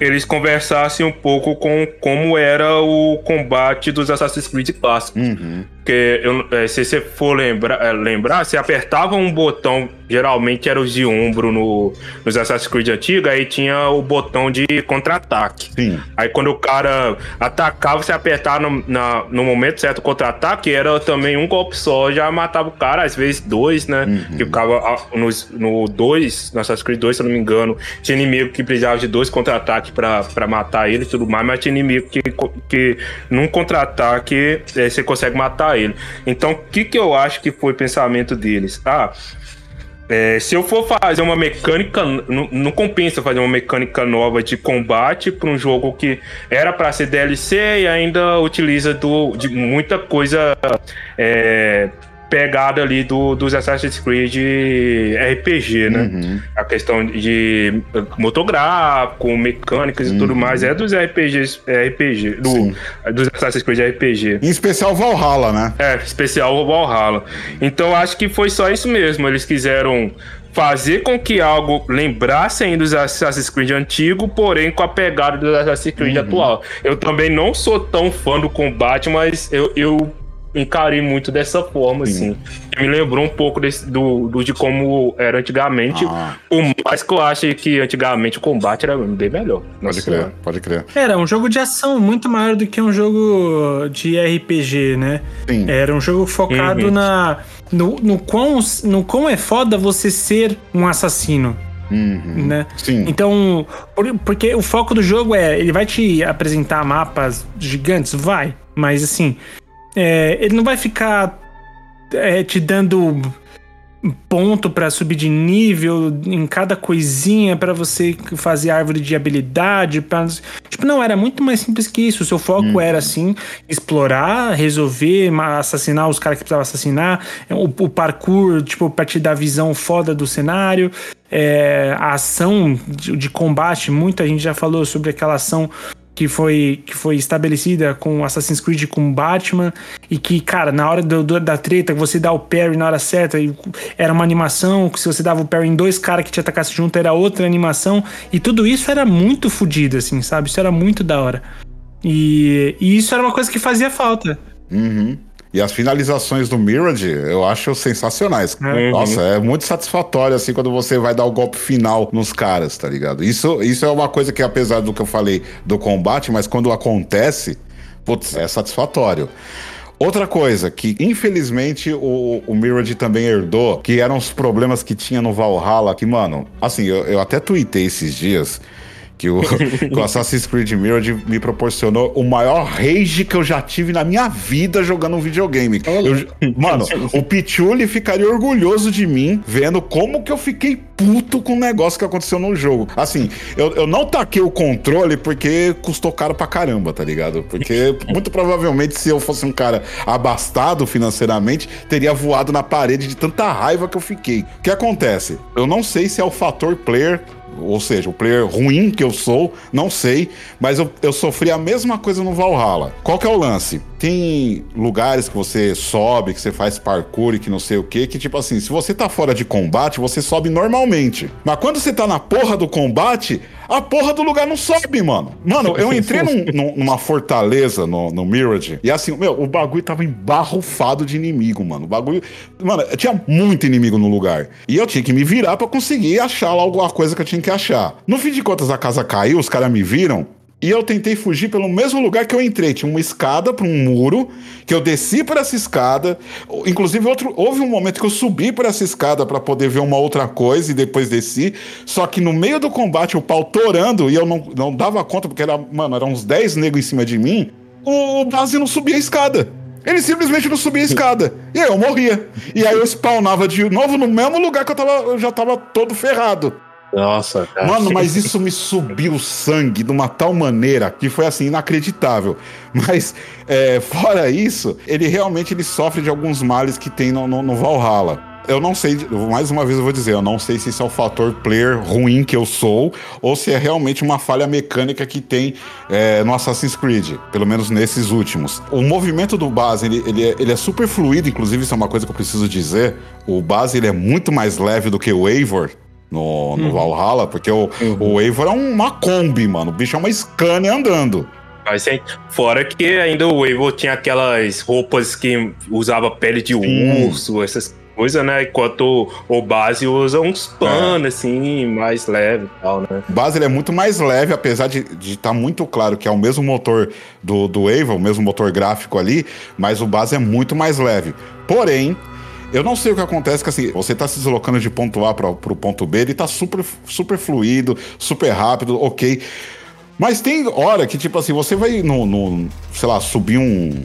eles conversassem um pouco com como era o combate dos Assassin's Creed clássicos. Uhum. Porque eu- é, se você for lembrar, é, lembrar, você apertava um botão, geralmente era os de ombro no, nos Assassin's Creed antigos, aí tinha o botão de contra-ataque. Sim. Aí quando o cara atacava, você apertava no, na- no momento certo o contra-ataque, era também um golpe só, já matava o cara, às vezes dois, né? Que ficava ah, nos- no 2, no Assassin's Creed 2, se eu não me engano, tinha inimigo que precisava de dois contra-ataques pra, pra matar ele e tudo mais, mas tinha inimigo que, que num contra-ataque eh, você consegue matar ele. Então, o que, que eu acho que foi o pensamento deles? Ah, é, se eu for fazer uma mecânica, não, não compensa fazer uma mecânica nova de combate para um jogo que era para ser DLC e ainda utiliza do, de muita coisa é, pegada ali do, dos Assassin's Creed RPG, né? Uhum. A questão de motográfico, mecânicas e tudo mais é dos RPGs, RPG, do, Sim. dos Assassin's Creed RPG. Em especial Valhalla, né? É, especial Valhalla. Então acho que foi só isso mesmo. Eles quiseram fazer com que algo lembrasse ainda os Assassin's Creed antigo, porém com a pegada do Assassin's Creed atual. Eu também não sou tão fã do combate, mas eu, eu encarei muito dessa forma, assim. Me lembrou um pouco desse- do, do- de como era antigamente. Ah. Por mais que eu ache que antigamente o combate era bem melhor. Pode Nossa crer, Senhora. pode crer. Era um jogo de ação muito maior do que um jogo de RPG, né? Sim. Era um jogo focado Uhum. na no, no, quão, no quão é foda você ser um assassino, Uhum. né? Sim. Então, por- porque o foco do jogo é, ele vai te apresentar mapas gigantes, vai, mas assim, é, ele não vai ficar é, te dando ponto pra subir de nível em cada coisinha pra você fazer árvore de habilidade, pra... tipo não era muito mais simples que isso. O seu foco era assim explorar, resolver, assassinar os caras que precisavam assassinar, o, o parkour tipo pra te dar visão foda do cenário, é, a ação de, de combate. Muita gente já falou sobre aquela ação que foi, que foi estabelecida com Assassin's Creed com Batman e que, cara, na hora do- do- da treta, você dá o parry na hora certa, e era uma animação, se você dava o parry em dois caras que te atacassem junto, era outra animação, e tudo isso era muito fodido, assim, sabe? Isso era muito da hora. E, e isso era uma coisa que fazia falta. Uhum. E as finalizações do Mirage eu acho sensacionais. Uhum. Nossa, é muito satisfatório assim quando você vai dar o golpe final nos caras, tá ligado? Isso, isso é uma coisa que, apesar do que eu falei do combate, mas quando acontece, putz, é satisfatório. Outra coisa que, infelizmente, o, o Mirage também herdou, que eram os problemas que tinha no Valhalla, que, mano, assim, eu, eu até tuitei esses dias que o, que o Assassin's Creed Mirage me proporcionou o maior rage que eu já tive na minha vida jogando um videogame. Eu- mano, o Pichuli ficaria orgulhoso de mim vendo como que eu fiquei puto com o negócio que aconteceu no jogo. Assim, eu, eu não taquei o controle porque custou caro pra caramba, tá ligado? Porque muito provavelmente se eu fosse um cara abastado financeiramente, teria voado na parede de tanta raiva que eu fiquei. O que acontece? Eu não sei se é o fator player ou seja, o player ruim que eu sou, não sei, mas eu, eu sofri a mesma coisa no Valhalla. Qual que é o lance? Tem lugares que você sobe, que você faz parkour e que não sei o que, que tipo assim, se você tá fora de combate, você sobe normalmente. Mas quando você tá na porra do combate, a porra do lugar não sobe, mano. Mano, eu entrei num- num- numa fortaleza no, no Mirage, e assim, meu, o bagulho tava embarrufado de inimigo, mano. O bagulho. Mano, tinha muito inimigo no lugar. E eu tinha que me virar pra conseguir achar lá alguma coisa que eu tinha que achar. No fim de contas, a casa caiu, os caras me viram. E eu tentei fugir pelo mesmo lugar que eu entrei. Tinha uma escada para um muro, que eu desci por essa escada. Inclusive, outro, houve um momento que eu subi por essa escada para poder ver uma outra coisa e depois desci. Só que no meio do combate, o pau torando, e eu não, não dava conta, porque era, mano, eram uns 10 negros em cima de mim. O Base não subia a escada. Ele simplesmente não subia a escada. E aí eu morria. E aí eu spawnava de novo no mesmo lugar que eu, tava, eu já tava todo ferrado. Nossa, cara. Mano, mas isso me subiu o sangue de uma tal maneira que foi assim, inacreditável. Mas, é, fora isso, ele realmente ele sofre de alguns males que tem no, no, no Valhalla eu não sei, mais uma vez eu vou dizer, eu não sei se isso é o fator player ruim que eu sou, ou se é realmente uma falha mecânica que tem é, no Assassin's Creed, pelo menos nesses últimos. O movimento do base, ele, ele, é, ele é super fluido, inclusive isso é uma coisa que eu preciso dizer, o base ele é muito mais leve do que o Eivor, no, no uhum. Valhalla, porque o, uhum. o Eivor é uma Kombi, mano. O bicho é uma Scania andando. Mas, fora que ainda o Eivor tinha aquelas roupas que usava pele de Sim. urso, essas coisas, né? Enquanto o base usa uns panos, é. assim, mais leve e tal, né? O base ele é muito mais leve, apesar de estar tá muito claro que é o mesmo motor do, do Eivor, o mesmo motor gráfico ali, mas o base é muito mais leve. Porém, eu não sei o que acontece, que assim, você tá se deslocando de ponto A para o ponto B, ele tá super, super fluido, super rápido, ok. Mas tem hora que, tipo assim, você vai no, no sei lá, subir um,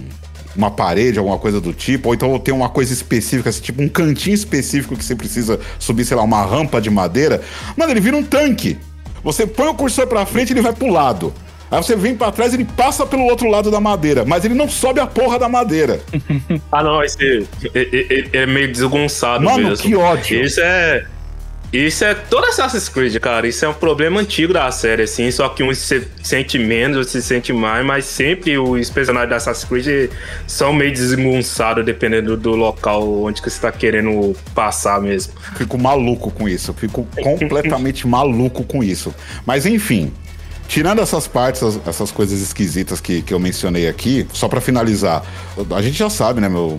uma parede, alguma coisa do tipo, ou então tem uma coisa específica, assim, tipo um cantinho específico que você precisa subir, sei lá, uma rampa de madeira. Mano, ele vira um tanque. Você põe o cursor pra frente, ele vai pro lado. Aí você vem para trás, ele passa pelo outro lado da madeira, mas ele não sobe a porra da madeira. ah, não, esse é, é, é meio desgonçado Mano, mesmo. que ódio. Isso é isso é todo Assassin's Creed, cara. Isso é um problema antigo da série, assim. Só que um se sente menos, outro se sente mais, mas sempre os personagens da Assassin's Creed são meio desmunçados, dependendo do local onde que você tá querendo passar mesmo. Fico maluco com isso. Fico completamente maluco com isso. Mas enfim, Tirando essas partes, essas coisas esquisitas que, que eu mencionei aqui, só para finalizar, a gente já sabe, né, meu?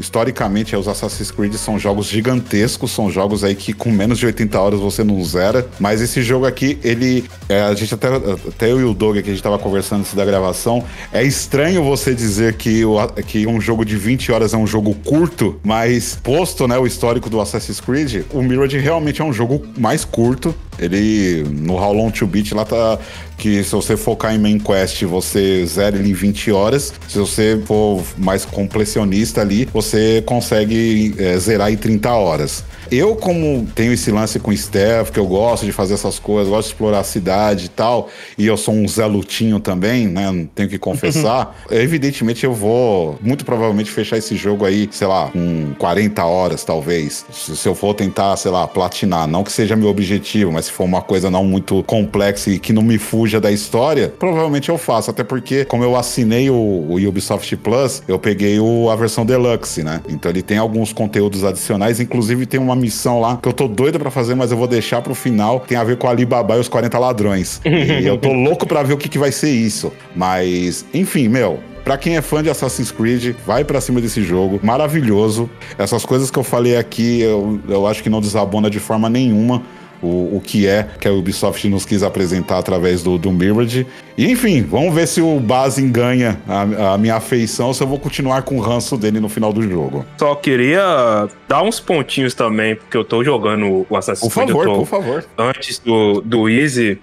historicamente, os Assassin's Creed são jogos gigantescos, são jogos aí que com menos de 80 horas você não zera. Mas esse jogo aqui, ele. É, a gente até, até eu e o Doug que a gente tava conversando antes da gravação. É estranho você dizer que, o, que um jogo de 20 horas é um jogo curto, mas posto né, o histórico do Assassin's Creed, o Mirage realmente é um jogo mais curto. Ele, no How Long to Beat, lá tá que se você focar em main quest, você zera ele em 20 horas. Se você for mais completionista ali, você consegue é, zerar em 30 horas. Eu, como tenho esse lance com Steph, que eu gosto de fazer essas coisas, gosto de explorar a cidade e tal, e eu sou um Zé Lutinho também, né? Tenho que confessar. Evidentemente, eu vou muito provavelmente fechar esse jogo aí, sei lá, com 40 horas, talvez. Se eu for tentar, sei lá, platinar. Não que seja meu objetivo, mas se for uma coisa não muito complexa e que não me fuja da história, provavelmente eu faço. Até porque, como eu assinei o, o Ubisoft Plus, eu peguei o, a versão Deluxe, né? Então ele tem alguns conteúdos adicionais, inclusive tem uma missão lá que eu tô doida para fazer, mas eu vou deixar pro final. Tem a ver com a Alibaba e os 40 ladrões. e eu tô louco para ver o que, que vai ser isso. Mas, enfim, meu, Pra quem é fã de Assassin's Creed, vai para cima desse jogo. Maravilhoso. Essas coisas que eu falei aqui, eu, eu acho que não desabona de forma nenhuma o, o que é que a Ubisoft nos quis apresentar através do, do Mirage. E enfim, vamos ver se o Basin ganha a, a, minha afeição ou se eu vou continuar com o ranço dele no final do jogo. Só queria dar uns pontinhos também, porque eu tô jogando o Assassin's Creed. Por favor, por favor. Antes do, do Easy,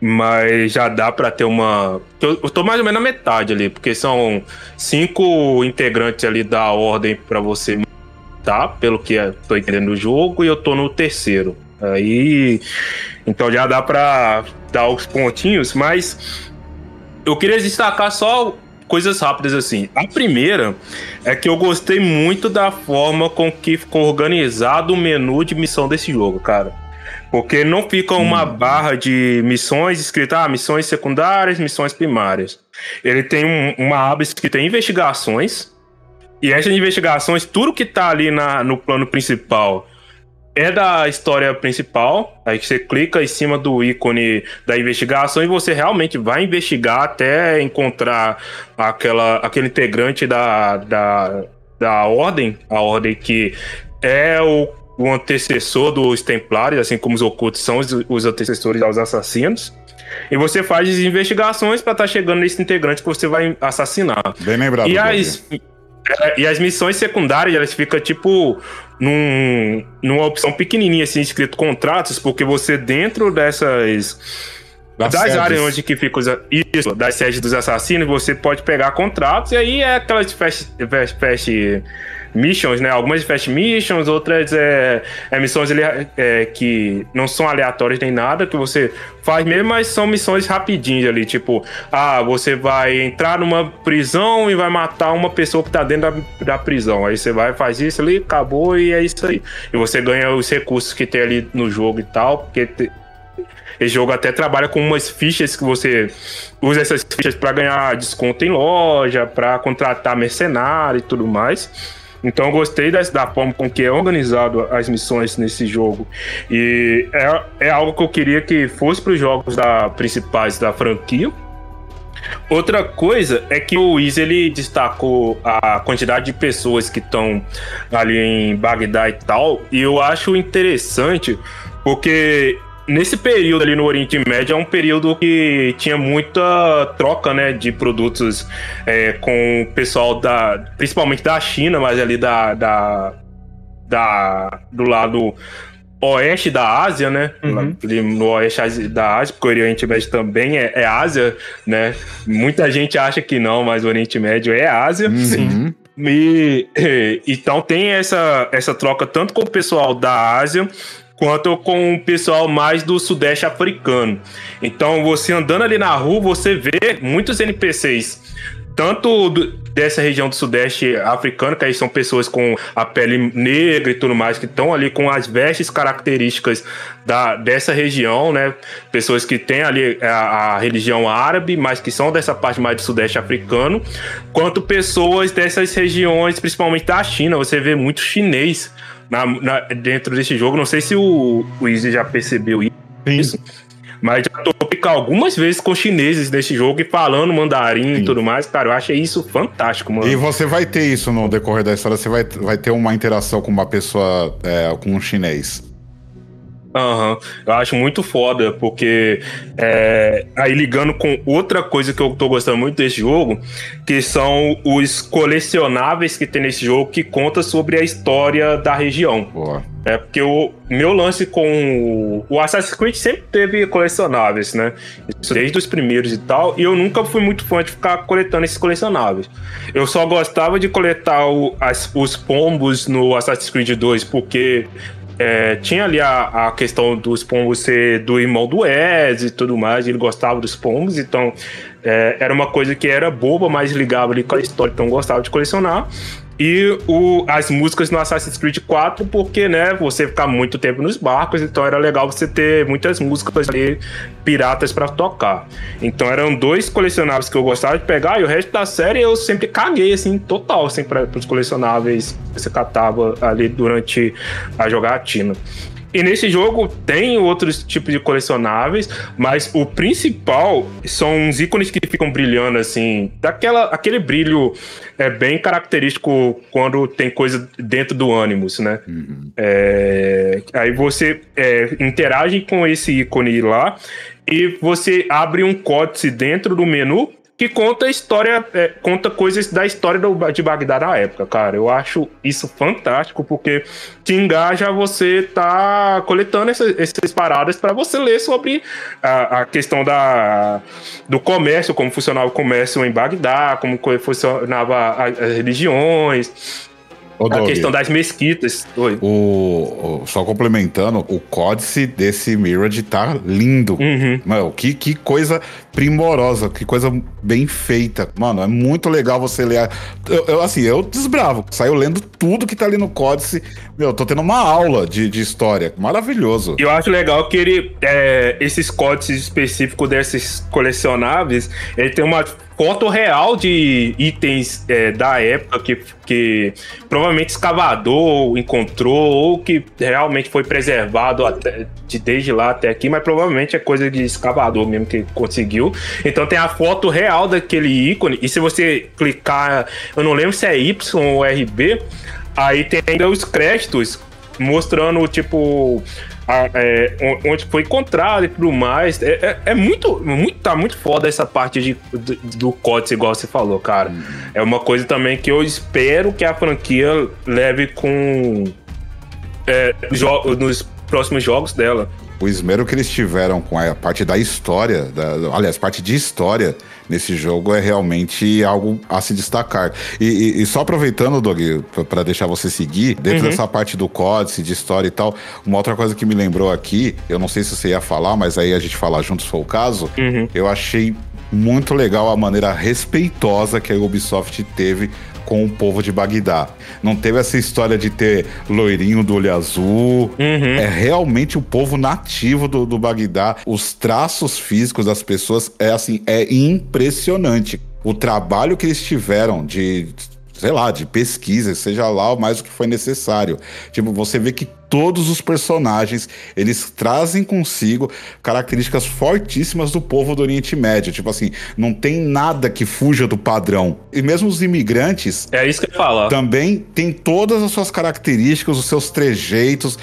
mas já dá para ter uma. Eu, tô mais ou menos na metade ali, porque são cinco integrantes ali da ordem para você tá? Pelo que eu tô entendendo do jogo, e eu tô no terceiro. Aí. Então já dá pra dar os pontinhos, mas. Eu queria destacar só coisas rápidas assim. A primeira é que eu gostei muito da forma com que ficou organizado o menu de missão desse jogo, cara. Porque não fica uma hum. barra de missões escrita, ah, missões secundárias, missões primárias. Ele tem um, uma aba escrita investigações. E essas investigações, tudo que tá ali na, no plano principal é da história principal. Aí você clica em cima do ícone da investigação e você realmente vai investigar até encontrar aquela, aquele integrante da, da, da ordem, a ordem que é o, o antecessor dos Templários, assim como os ocultos são os, os antecessores aos assassinos. E você faz as investigações para estar tá chegando nesse integrante que você vai assassinar. Bem lembrado. E as, é, e as missões secundárias, elas ficam tipo num, numa opção pequenininha assim, escrito contratos, porque você dentro dessas das, das áreas onde que fica os, isso, das sedes dos assassinos, você pode pegar contratos e aí é aquelas fast, fast, fast missions, né? Algumas fast missions, outras é, é missões é, que não são aleatórias nem nada, que você faz mesmo, mas são missões rapidinhas ali, tipo, ah, você vai entrar numa prisão e vai matar uma pessoa que tá dentro da, da prisão. Aí você vai, faz isso ali, acabou e é isso aí. E você ganha os recursos que tem ali no jogo e tal, porque te, esse jogo até trabalha com umas fichas que você usa essas fichas para ganhar desconto em loja, para contratar mercenário e tudo mais. Então eu gostei da, da forma com que é organizado as missões nesse jogo. E é, é algo que eu queria que fosse para os jogos da, principais da franquia. Outra coisa é que o Wiz ele destacou a quantidade de pessoas que estão ali em Bagdá e tal, e eu acho interessante porque Nesse período ali no Oriente Médio é um período que tinha muita troca, né, de produtos é, com o pessoal da, principalmente da China, mas ali da, da, da do lado oeste da Ásia, né? Uhum. No oeste da Ásia, porque o Oriente Médio também é, é, Ásia, né? Muita gente acha que não, mas o Oriente Médio é Ásia. Uhum. Sim. E, então tem essa, essa troca tanto com o pessoal da Ásia quanto com o pessoal mais do sudeste africano. Então, você andando ali na rua, você vê muitos NPCs, tanto do, dessa região do sudeste africano, que aí são pessoas com a pele negra e tudo mais, que estão ali com as vestes características da, dessa região, né? Pessoas que têm ali a, a religião árabe, mas que são dessa parte mais do sudeste africano, quanto pessoas dessas regiões, principalmente da China. Você vê muito chinês na, na, dentro desse jogo. Não sei se o, o Easy já percebeu isso. Sim. Mas já topica algumas vezes com chineses nesse jogo e falando mandarim Sim. e tudo mais. Cara, eu achei isso fantástico, mano. E você vai ter isso no decorrer da história. Você vai, vai ter uma interação com uma pessoa, é, com um chinês. Aham, uhum. eu acho muito foda, porque é, aí ligando com outra coisa que eu tô gostando muito desse jogo, que são os colecionáveis que tem nesse jogo que conta sobre a história da região. Boa. É porque o meu lance com o Assassin's Creed sempre teve colecionáveis, né? Desde os primeiros e tal, e eu nunca fui muito fã de ficar coletando esses colecionáveis. Eu só gostava de coletar o, as, os pombos no Assassin's Creed 2, porque é, tinha ali a, a, questão dos pombos ser do irmão do Wes e tudo mais, ele gostava dos pombos, então é, era uma coisa que era boba, mas ligava ali com a história, então gostava de colecionar e o, as músicas no Assassin's Creed 4, porque, né, você ficar muito tempo nos barcos, então era legal você ter muitas músicas ali piratas para tocar. Então eram dois colecionáveis que eu gostava de pegar e o resto da série eu sempre caguei, assim, total, assim, para os colecionáveis que você catava ali durante a jogatina. E nesse jogo tem outros tipos de colecionáveis, mas o principal são uns ícones que ficam brilhando assim, daquela aquele brilho é bem característico quando tem coisa dentro do Animus, né? Uhum. É, aí você é, interage com esse ícone lá e você abre um códice dentro do menu que conta história, é, conta coisas da história do, de Bagdá na época, cara. Eu acho isso fantástico, porque te engaja você tá coletando essas, essas paradas para você ler sobre a, a, questão da, do comércio, como funcionava o comércio em Bagdá, como funcionava as religiões, Ô, a questão das mesquitas. Oi. O, o, só complementando, o códice desse Mirage tá lindo. Uhum. Mano, que, que coisa primorosa, que coisa bem feita. Mano, é muito legal você ler. Eu, eu, assim, eu desbravo, saio lendo tudo que tá ali no códice. Meu, tô tendo uma aula de, de história. Maravilhoso. Eu acho legal que ele, é, esses códices específicos desses colecionáveis, ele tem uma foto real de itens é, da época que, que provavelmente escavador encontrou ou que realmente foi preservado até, de desde lá até aqui, mas provavelmente é coisa de escavador mesmo que conseguiu. Então tem a foto real daquele ícone e se você clicar, eu não lembro se é Y ou RB, aí tem ainda os créditos mostrando tipo a, é, onde foi encontrado e tudo mais. É, é, é, muito, muito, tá muito foda essa parte de, do, do códice, igual você falou, cara. Uhum. É uma coisa também que eu espero que a franquia leve com é, nos próximos jogos dela. o esmero que eles tiveram com a parte da história, da, aliás, parte de história nesse jogo é realmente algo a se destacar. E, e, e só aproveitando, Doug, para deixar você seguir, dentro uhum. dessa parte do códice, de história e tal, uma outra coisa que me lembrou aqui, eu não sei se você ia falar, mas aí a gente falar juntos foi o caso, uhum. eu achei muito legal a maneira respeitosa que a Ubisoft teve com o povo de Bagdá. Não teve essa história de ter loirinho do olho azul. Uhum. É realmente o povo nativo do, do Bagdá. Os traços físicos das pessoas é assim, é impressionante. O trabalho que eles tiveram de sei lá, de pesquisa, seja lá mais o que foi necessário. Tipo, você vê que todos os personagens, eles trazem consigo características fortíssimas do povo do Oriente Médio. Tipo assim, não tem nada que fuja do padrão. E mesmo os imigrantes. É isso que eu falo. Também tem todas as suas características, os seus trejeitos,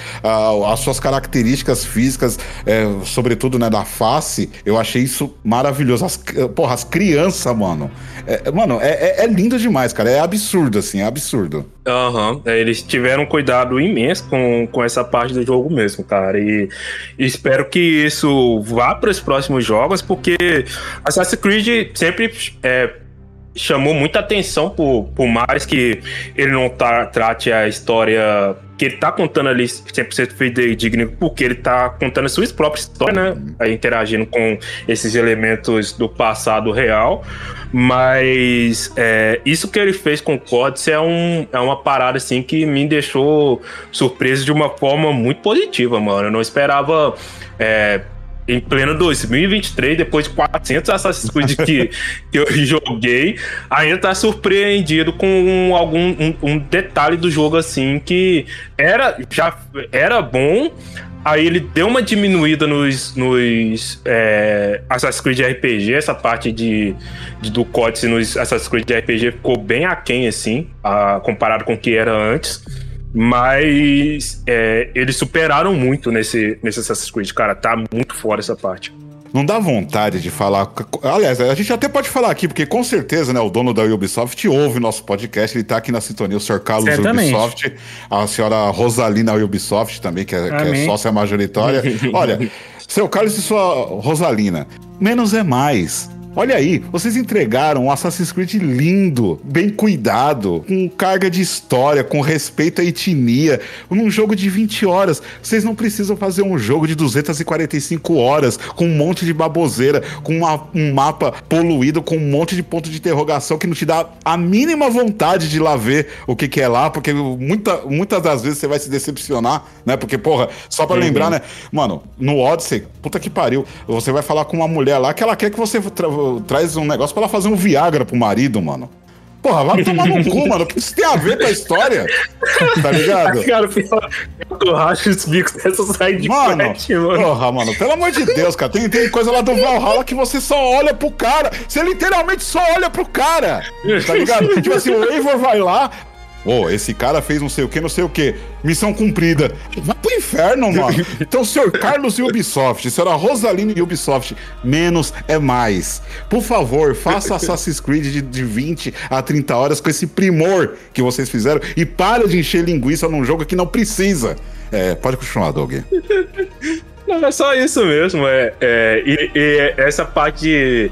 as suas características físicas, é, sobretudo né, da face. Eu achei isso maravilhoso. As, porra, as crianças, mano. É, mano, é, é, é lindo demais, cara. É absurdo, assim, é absurdo. Aham, uhum. eles tiveram um cuidado imenso com, com essa parte do jogo mesmo, cara. E, espero que isso vá para os próximos jogos, porque Assassin's Creed sempre é, chamou muita atenção por, por mais que ele não tá, trate a história que ele tá contando ali 100% fidedigno, porque ele tá contando a sua própria história, né? Interagindo com esses elementos do passado real. Mas é, isso que ele fez com o Códice é, um, é uma parada assim que me deixou surpreso de uma forma muito positiva, mano. Eu não esperava. É, em pleno 2023, depois de 400 Assassin's Creed que, que eu joguei, ainda tá surpreendido com algum um, um, detalhe do jogo assim que era já era bom, aí ele deu uma diminuída nos, nos é, Assassin's Creed RPG, essa parte de, de do códice nos Assassin's Creed RPG ficou bem aquém assim, a, comparado com o que era antes. Mas é, eles superaram muito nesse, nesse Assassin's Creed, cara. Tá muito fora essa parte. Não dá vontade de falar. Aliás, a gente até pode falar aqui, porque com certeza, né, o dono da Ubisoft ouve nosso podcast, ele tá aqui na sintonia, o Sr. Carlos Certamente. Ubisoft, a senhora Rosalina Ubisoft também, que é, que é sócia majoritária. Olha, seu Carlos e sua Rosalina, menos é mais. Olha aí, vocês entregaram um Assassin's Creed lindo, bem cuidado, com carga de história, com respeito à etnia, num jogo de 20 horas. Vocês não precisam fazer um jogo de 245 horas, com um monte de baboseira, com uma, um mapa poluído, com um monte de ponto de interrogação que não te dá a mínima vontade de ir lá ver o que, que é lá, porque muita, muitas das vezes você vai se decepcionar, né? Porque, porra, só pra uhum. lembrar, né? Mano, no Odyssey, puta que pariu, você vai falar com uma mulher lá que ela quer que você traz um negócio pra ela fazer um Viagra pro marido, mano. Porra, vai tomar no cu, mano. O que isso tem a ver com a história? Tá ligado? Cara, eu racho os bicos dessa de mano, frente, mano. Porra, mano, pelo amor de Deus, cara. Tem, tem coisa lá do Valhalla que você só olha pro cara. Você literalmente só olha pro cara. Tá ligado? tipo assim, o Eivor vai lá, Ô, oh, esse cara fez não sei o que, não sei o que. Missão cumprida. Vai pro inferno, mano. Então, senhor Carlos e Ubisoft, senhora Rosaline e Ubisoft, menos é mais. Por favor, faça Assassin's Creed de, de 20 a 30 horas com esse primor que vocês fizeram e para de encher linguiça num jogo que não precisa. É, pode continuar, Doug. Não, é só isso mesmo. É, é e, e essa parte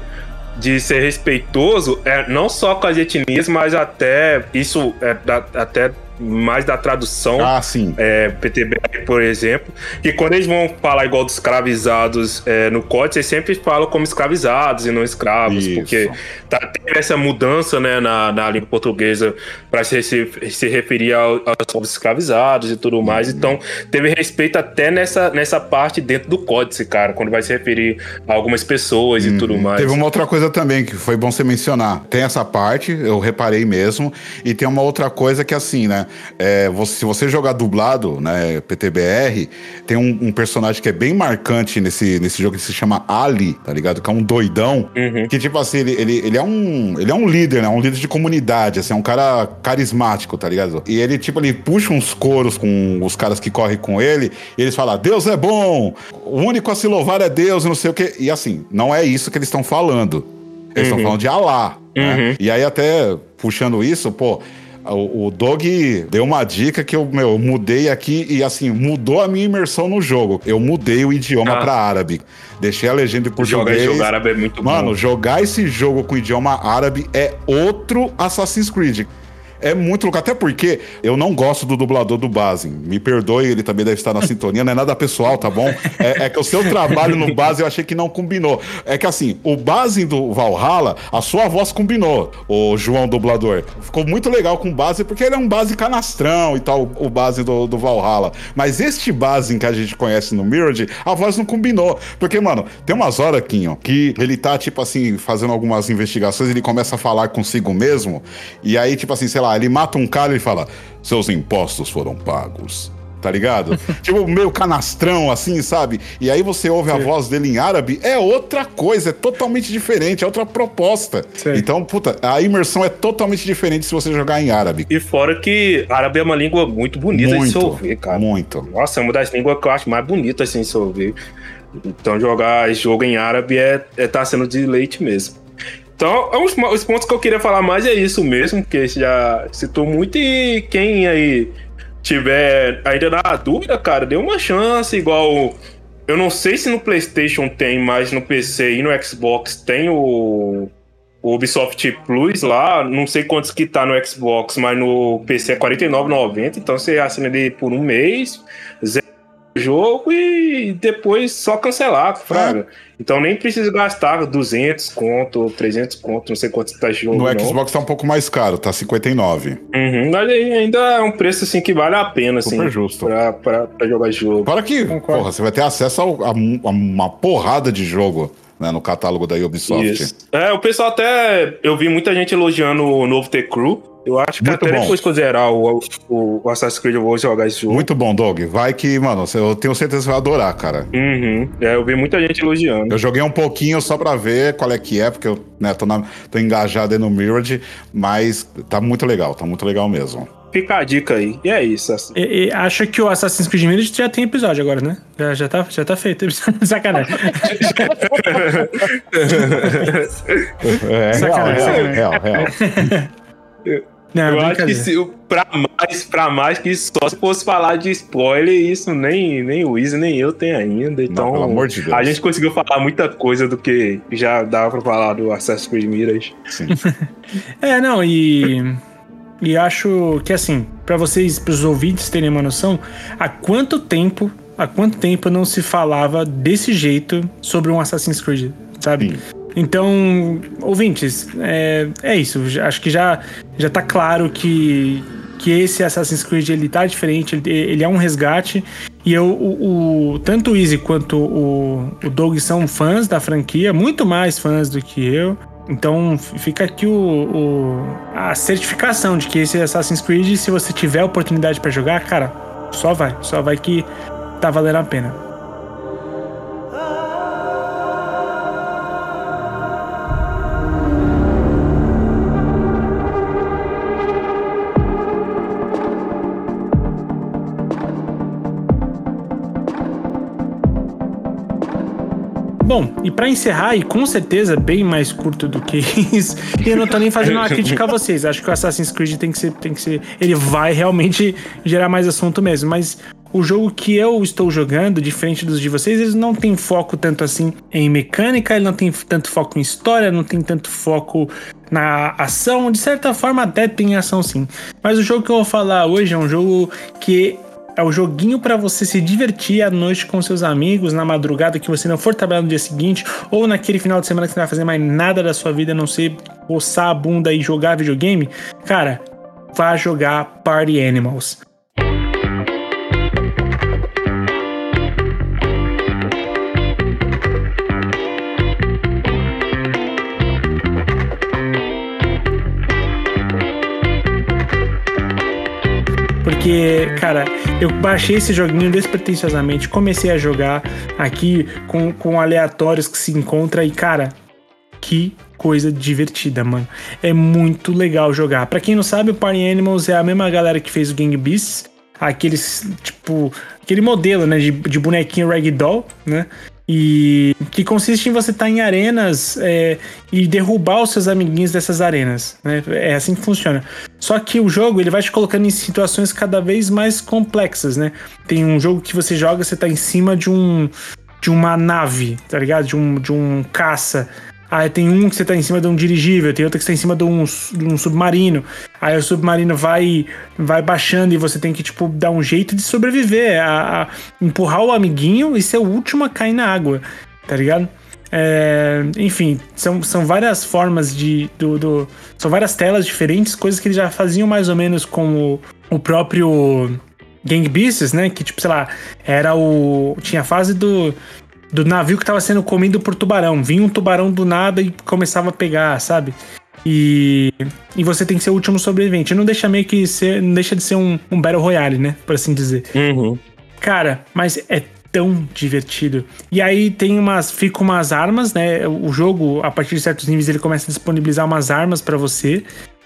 de ser respeitoso é não só com as etnias, mas até isso é da, até mais da tradução. Ah, sim. É, PTBR, por exemplo. Que quando eles vão falar igual dos escravizados é, no código, eles sempre falam como escravizados e não escravos, Isso. porque tá, tem essa mudança né, na, na língua portuguesa para se, se, se, referir ao, aos povos escravizados e tudo mais. Uhum. Então, teve respeito até nessa, nessa parte dentro do códice, cara, quando vai se referir a algumas pessoas uhum. e tudo mais. Teve uma outra coisa também que foi bom você mencionar. Tem essa parte, eu reparei mesmo, e tem uma outra coisa que assim, né? É, você, se você jogar dublado, né, PTBR, tem um, um, personagem que é bem marcante nesse, nesse jogo que se chama Ali, tá ligado? Que é um doidão. Uhum. Que, tipo assim, ele, ele, ele, é um, ele é um líder, né? Um líder de comunidade, assim, é um cara carismático, tá ligado? E ele, tipo, ele puxa uns coros com os caras que correm com ele, e eles falam: Deus é bom, o único a se louvar é Deus, e não sei o quê. E assim, não é isso que eles estão falando. Eles estão uhum. falando de Alá. Né? Uhum. E aí, até puxando isso, pô, O, o Dog deu uma dica que eu, meu, mudei aqui e assim, mudou a minha imersão no jogo. Eu mudei o idioma ah. para árabe. Deixei a legenda em português. Jogar, jogar árabe é muito Mano, bom. jogar esse jogo com idioma árabe é outro Assassin's Creed. É muito louco. Até porque eu não gosto do dublador do Basin. Me perdoe, ele também deve estar na sintonia. Não é nada pessoal, tá bom? É, é, que o seu trabalho no Basin eu achei que não combinou. É que assim, o Basin do Valhalla, a sua voz combinou, o João dublador. Ficou muito legal com o Basin, porque ele é um Basin canastrão e tal, o Basin do, do Valhalla. Mas este Basin que a gente conhece no Mirage, a voz não combinou. Porque, mano, tem umas horas, Quinho, que ele tá, tipo assim, fazendo algumas investigações, ele começa a falar consigo mesmo. E aí, tipo assim, sei lá, ele mata um cara e fala: seus impostos foram pagos. Tá ligado? tipo, meio canastrão, assim, sabe? E aí você ouve Sim. a voz dele em árabe, é outra coisa, é totalmente diferente, é outra proposta. Sim. Então, puta, a imersão é totalmente diferente se você jogar em árabe. E fora que árabe é uma língua muito bonita muito, de se ouvir, cara. Muito. Nossa, é uma das línguas que eu acho mais bonitas assim de se ouvir. Então, jogar jogo em árabe é, é tá sendo de leite mesmo. Então, é os, os pontos que eu queria falar mais é isso mesmo, porque já citou muito e quem aí tiver ainda na dúvida, cara, dê uma chance, igual. Eu não sei se no PlayStation tem, mas no PC e no Xbox tem o, o Ubisoft Plus lá. Não sei quantos que tá no Xbox, mas no PC é R$49,90. Então você assina ele por um mês, jogo e depois só cancelar, fraga. É. Então nem precisa gastar 200 conto, 300 conto, não sei quanto tá jogo. No não. Xbox tá um pouco mais caro, tá 59. Uhum, mas ainda é um preço assim que vale a pena, Super assim, justo. Pra, pra, pra jogar jogo. Para que, Concordo. porra, você vai ter acesso a, a, a uma porrada de jogo. Né, no catálogo da Ubisoft. Isso. É, o pessoal até. Eu vi muita gente elogiando o novo T-Crew. Eu acho que Muito até bom. depois que eu zerar o, o, o, Assassin's Creed eu vou jogar esse jogo. Muito bom, Dog. Vai que, mano, eu tenho certeza que você vai adorar, cara. Uhum. É, eu vi muita gente elogiando. Eu joguei um pouquinho só pra ver qual é que é, porque eu né, tô, na, tô engajado aí no Mirage, mas tá muito legal, tá muito legal mesmo. Fica a dica aí. E é isso. Assim. E, e, acho que o Assassin's Creed Mirage já tem episódio agora, né? Já, já, tá, já tá feito. Sacanagem. é, Sacanagem. Real, real, real, real. Não, eu acho que se, pra, mais, pra mais que só se fosse falar de spoiler, isso nem, nem o Izzy nem eu tenho ainda. Então, Não, pelo amor de Deus. a gente conseguiu falar muita coisa do que já dava pra falar do Assassin's Creed Mirage. Sim. é, não, e. E acho que assim, para vocês, para os ouvintes terem uma noção, há quanto tempo, há quanto tempo não se falava desse jeito sobre um Assassin's Creed, sabe? Sim. Então, ouvintes, é, é isso. Acho que já, já tá claro que, que esse Assassin's Creed ele tá diferente, ele, ele é um resgate. E eu, o, o, tanto o Easy quanto o, o Doug são fãs da franquia, muito mais fãs do que eu. Então fica aqui o, o, a certificação de que esse Assassin's Creed, se você tiver oportunidade para jogar, cara, só vai, só vai que tá valendo a pena. Bom, e para encerrar, e com certeza bem mais curto do que isso, e eu não tô nem fazendo uma crítica a vocês. Acho que o Assassin's Creed tem que ser. Tem que ser ele vai realmente gerar mais assunto mesmo. Mas o jogo que eu estou jogando, diferente dos de vocês, eles não tem foco tanto assim em mecânica, ele não tem tanto foco em história, não tem tanto foco na ação. De certa forma, até tem ação sim. Mas o jogo que eu vou falar hoje é um jogo que é o joguinho para você se divertir à noite com seus amigos, na madrugada que você não for trabalhar no dia seguinte, ou naquele final de semana que você não vai fazer mais nada da sua vida, a não ser coçar a bunda e jogar videogame. Cara, vá jogar Party Animals. Porque, cara, eu baixei esse joguinho despretensiosamente, comecei a jogar aqui com, com aleatórios que se encontra e, cara, que coisa divertida, mano. É muito legal jogar. Para quem não sabe, o Party Animals é a mesma galera que fez o Gang Beasts, aqueles, tipo, aquele modelo, né, de, de bonequinho ragdoll, né? E que consiste em você estar tá em arenas é, e derrubar os seus amiguinhos dessas arenas. Né? É assim que funciona. Só que o jogo ele vai te colocando em situações cada vez mais complexas, né? Tem um jogo que você joga, você tá em cima de um de uma nave, tá ligado? De um, de um caça. Aí tem um que você tá em cima de um dirigível, tem outro que você tá em cima de um, de um submarino. Aí o submarino vai vai baixando e você tem que, tipo, dar um jeito de sobreviver, a, a empurrar o amiguinho e ser o último a cair na água, tá ligado? É, enfim, são, são várias formas de. Do, do, são várias telas diferentes, coisas que eles já faziam mais ou menos com o, o próprio Gang Beasts, né? Que, tipo, sei lá, era o. Tinha a fase do do navio que estava sendo comido por tubarão. Vinha um tubarão do nada e começava a pegar, sabe? E, e você tem que ser o último sobrevivente. Não deixa meio que ser. Não deixa de ser um, um Battle Royale, né? Por assim dizer. Uhum. Cara, mas é tão divertido. E aí tem umas. Fica umas armas, né? O jogo, a partir de certos níveis, ele começa a disponibilizar umas armas para você.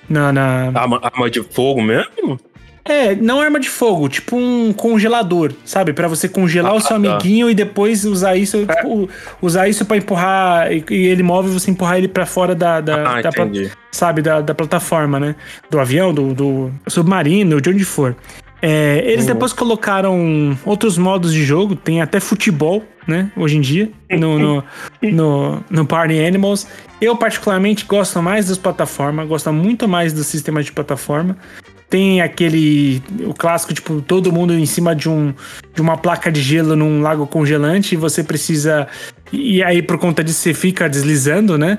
Na, na... Arma, arma de fogo mesmo? É, não arma de fogo, tipo um congelador, sabe? para você congelar ah, o seu tá. amiguinho e depois usar isso, é. tipo, usar isso para empurrar e, e, ele move você empurrar ele para fora da, da, ah, da sabe, da, da, plataforma, né? Do avião, do, do submarino, de onde for. É, eles uhum. depois colocaram outros modos de jogo, tem até futebol, né? Hoje em dia, no, no, no, no Party Animals. Eu, particularmente, gosto mais das plataformas, gosto muito mais do sistema de plataforma. Tem aquele. O clássico, tipo, todo mundo em cima de, um, de uma placa de gelo num lago congelante e você precisa. E aí, por conta disso, você fica deslizando, né?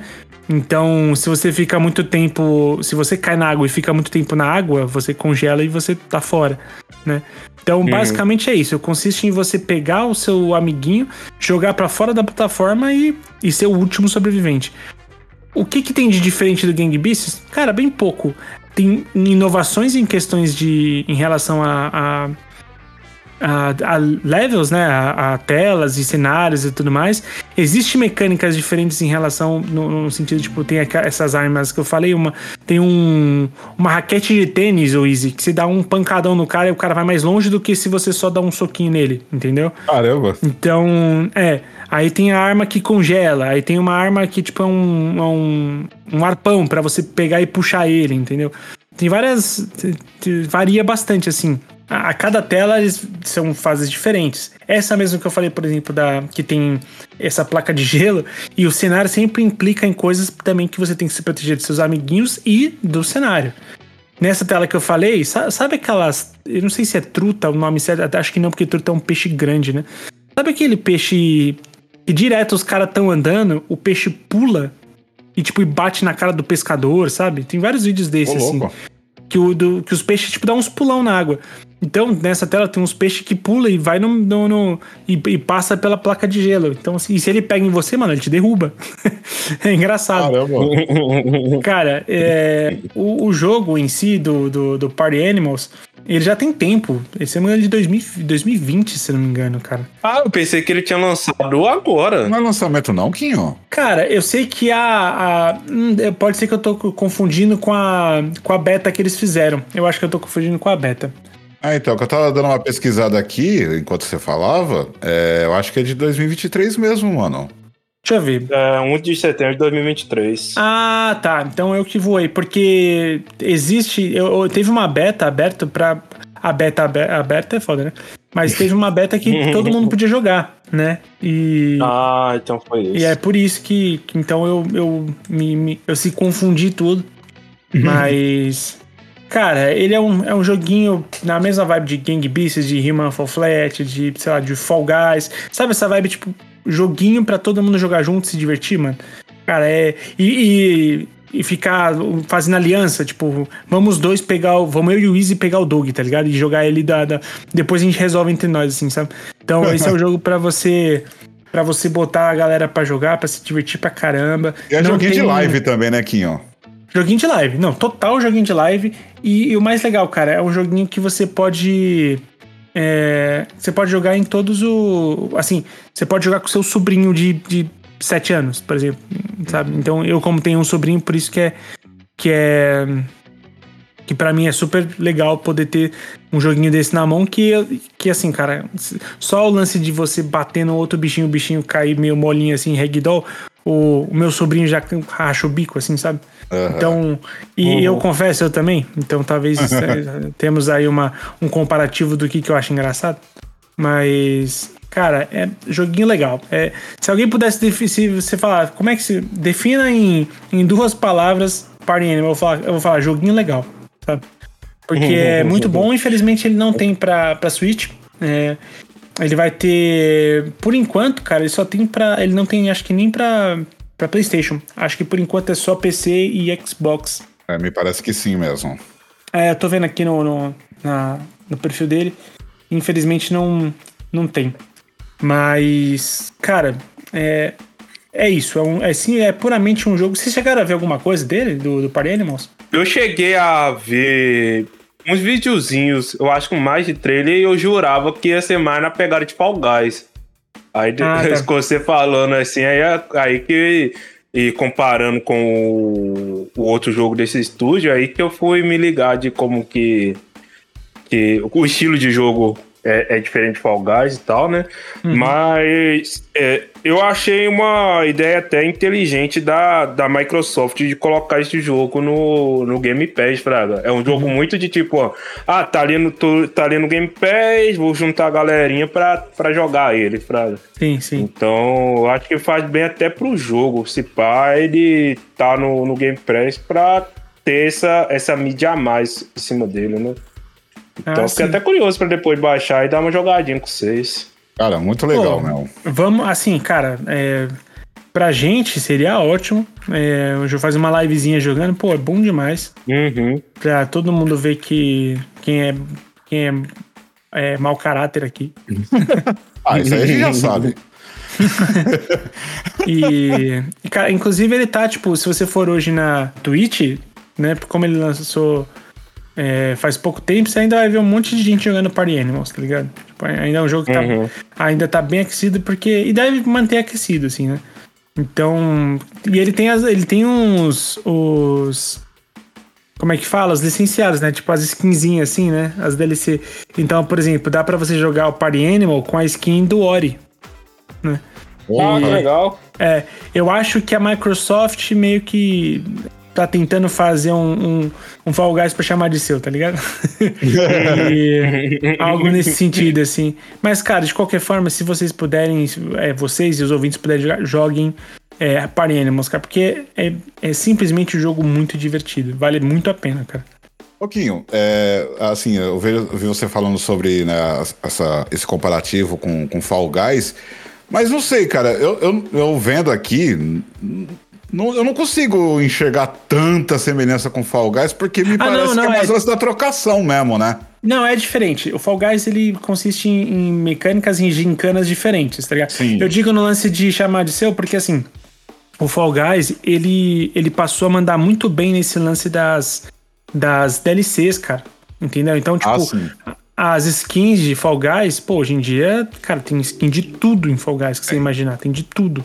Então, se você fica muito tempo. Se você cai na água e fica muito tempo na água, você congela e você tá fora, né? Então, uhum. basicamente é isso. Consiste em você pegar o seu amiguinho, jogar para fora da plataforma e, e ser o último sobrevivente. O que, que tem de diferente do Gang Beasts? Cara, bem pouco tem inovações em questões de. em relação a, a a, a, levels, né, a, a, telas e cenários e tudo mais. Existem mecânicas diferentes em relação no, no, sentido tipo tem essas armas que eu falei, uma tem um uma raquete de tênis ou easy que se dá um pancadão no cara e o cara vai mais longe do que se você só dá um soquinho nele, entendeu? Caramba. Então, é, Aí tem a arma que congela, aí tem uma arma que tipo é um, é um, um arpão para você pegar e puxar ele, entendeu? Tem várias. Varia bastante, assim. A, a, cada tela eles são fases diferentes. Essa mesmo que eu falei, por exemplo, da que tem essa placa de gelo, e o cenário sempre implica em coisas também que você tem que se proteger de seus amiguinhos e do cenário. Nessa tela que eu falei, sabe aquelas. Eu não sei se é truta o nome certo, acho que não, porque truta é um peixe grande, né? Sabe aquele peixe e direto os caras tão andando, o peixe pula e, tipo, bate na cara do pescador, sabe? Tem vários vídeos desses, assim. Que, o, do, que os peixes, tipo, dão uns pulão na água. Então, nessa tela tem uns peixes que pula e vai no. no, no e, e, passa pela placa de gelo. Então, assim, se ele pega em você, mano, ele te derruba. é engraçado. Caramba. Cara, é, o, o jogo em si do, do, do Party Animals ele já tem tempo. Esse é de 2000, 2020, se não me engano, cara. Ah, eu pensei que ele tinha lançado agora. Não é lançamento não, Quinho? Cara, eu sei que a... a hum, pode ser que eu tô confundindo com a, com a beta que eles fizeram. Eu acho que eu tô confundindo com a beta. Ah, então, que eu tava dando uma pesquisada aqui, enquanto você falava, é, eu acho que é de 2023 mesmo, mano. Deixa eu ver. É 1 de setembro de 2023. Ah, tá. Então eu que voei. Porque existe. Eu, eu teve uma beta aberta pra. A beta aberta é foda, né? Mas teve uma beta que todo mundo podia jogar, né? E. Ah, então foi isso. E é por isso que. que então eu, eu me, me, eu se confundi tudo. Uhum. Mas. Cara, ele é um, é um joguinho na mesma vibe de Gang Beasts, de Human Fall Flat, de, sei lá, de Fall Guys. Sabe essa vibe, tipo, joguinho para todo mundo jogar junto, se divertir, mano. Cara, é. E, e, e, ficar fazendo aliança, tipo, vamos dois pegar o. Vamos eu e o Easy pegar o Doug, tá ligado? E jogar ele da, da. Depois a gente resolve entre nós, assim, sabe? Então, esse é o jogo para você para você botar a galera para jogar, para se divertir pra caramba. E é Não joguinho tem... de live também, né, Quinho? Joguinho de live. Não, total joguinho de live. E, e, o mais legal, cara, é um joguinho que você pode é, você pode jogar em todos o. Assim, você pode jogar com seu sobrinho de, de 7 anos, por exemplo. Sabe? Então eu, como tenho um sobrinho, por isso que é. Que é Que para mim é super legal poder ter um joguinho desse na mão que, que assim, cara, só o lance de você bater no outro bichinho, o bichinho cair meio molinho assim, ragdoll, o, o meu sobrinho já racha o bico, assim, sabe? Uhum. Então, e uhum. eu confesso, eu também. Então, talvez é, temos aí uma, um comparativo do que, que eu acho engraçado. Mas, cara, é joguinho legal. É, se alguém pudesse se você falar, como é que se defina em, em duas palavras Party Animal, eu vou falar, eu vou falar joguinho legal, sabe? Porque é muito bom, infelizmente ele não tem pra, pra Switch. É, ele vai ter. Por enquanto, cara, ele só tem pra. Ele não tem, acho que nem pra, pra PlayStation. Acho que por enquanto é só PC e Xbox. É, me parece que sim mesmo. É, eu tô vendo aqui no, no, na, no perfil dele. Infelizmente não, não tem. Mas, cara, é, é isso. É, um, é, sim, é puramente um jogo. Vocês chegaram a ver alguma coisa dele, do, do Party Animals? Eu cheguei a ver uns videozinhos, eu acho com mais de trailer, e eu jurava que ia ser mais na pegada de Fall Guys. Aí ah, depois tá. você falando assim, aí, aí que. E comparando com o, o, outro jogo desse estúdio, aí que eu fui me ligar de como que, que o estilo de jogo é, é diferente de Fall Guys e tal, né? Uhum. Mas é, eu achei uma ideia até inteligente da, da Microsoft de colocar esse jogo no, no Game Pass, Fraga. É um jogo uhum. muito de tipo, ó, ah, tá ali, no, tá ali no Game Pass, vou juntar a galerinha pra, pra jogar ele, Fraga. Sim, sim. Então, eu acho que faz bem até pro jogo. Se pá, ele tá no, no Game Pass pra ter essa, essa mídia a mais em cima dele, né? Então ah, fiquei até curioso para depois baixar e dar uma jogadinha com vocês. Cara, muito legal, Pô, Vamos, assim, cara, é, pra gente seria ótimo. É, eu fazer uma livezinha jogando, pô, é bom demais. Uhum. Pra todo mundo ver que quem é, quem é, é mau caráter aqui. ah, isso aí a gente já sabe. e, cara, inclusive ele tá, tipo, se você for hoje na Twitch, né, como ele lançou é, faz pouco tempo, você ainda vai ver um monte de gente jogando Party Animals, tá ligado? Tipo, ainda é um jogo que tá, uhum. ainda tá bem aquecido, porque. E deve manter aquecido, assim, né? Então. E ele tem, as, ele tem uns. Os. Como é que fala? Os licenciados, né? Tipo as skinzinhas assim, né? As DLC. Então, por exemplo, dá para você jogar o Party Animal com a skin do Ori. Né? Ah, legal. É, eu acho que a Microsoft meio que tá tentando fazer um, um, um Fall Guys pra chamar de seu, tá ligado? e, algo nesse sentido, assim. Mas, cara, de qualquer forma, se vocês puderem, é, vocês e os ouvintes puderem jogar, joguem é, Party Animals, cara, porque é, é simplesmente um jogo muito divertido. Vale muito a pena, cara. Pouquinho. É, assim, eu vi, eu vi, você falando sobre né, essa, esse comparativo com, com Fall Guys, mas não sei, cara, eu, eu, eu vendo aqui, não, eu não consigo enxergar tanta semelhança com Fall Guys, porque me ah, parece não, não, que é mais é... lance da trocação mesmo, né? Não, é diferente. O Fall Guys ele consiste em, em mecânicas em gincanas diferentes, tá ligado? Sim. Eu digo no lance de chamar de seu, porque assim, o Fall Guys ele, ele passou a mandar muito bem nesse lance das, das DLCs, cara. Entendeu? Então, tipo, ah, as skins de Fall Guys, pô, hoje em dia, cara, tem skin de tudo em Fall Guys que é. você imaginar, tem de tudo.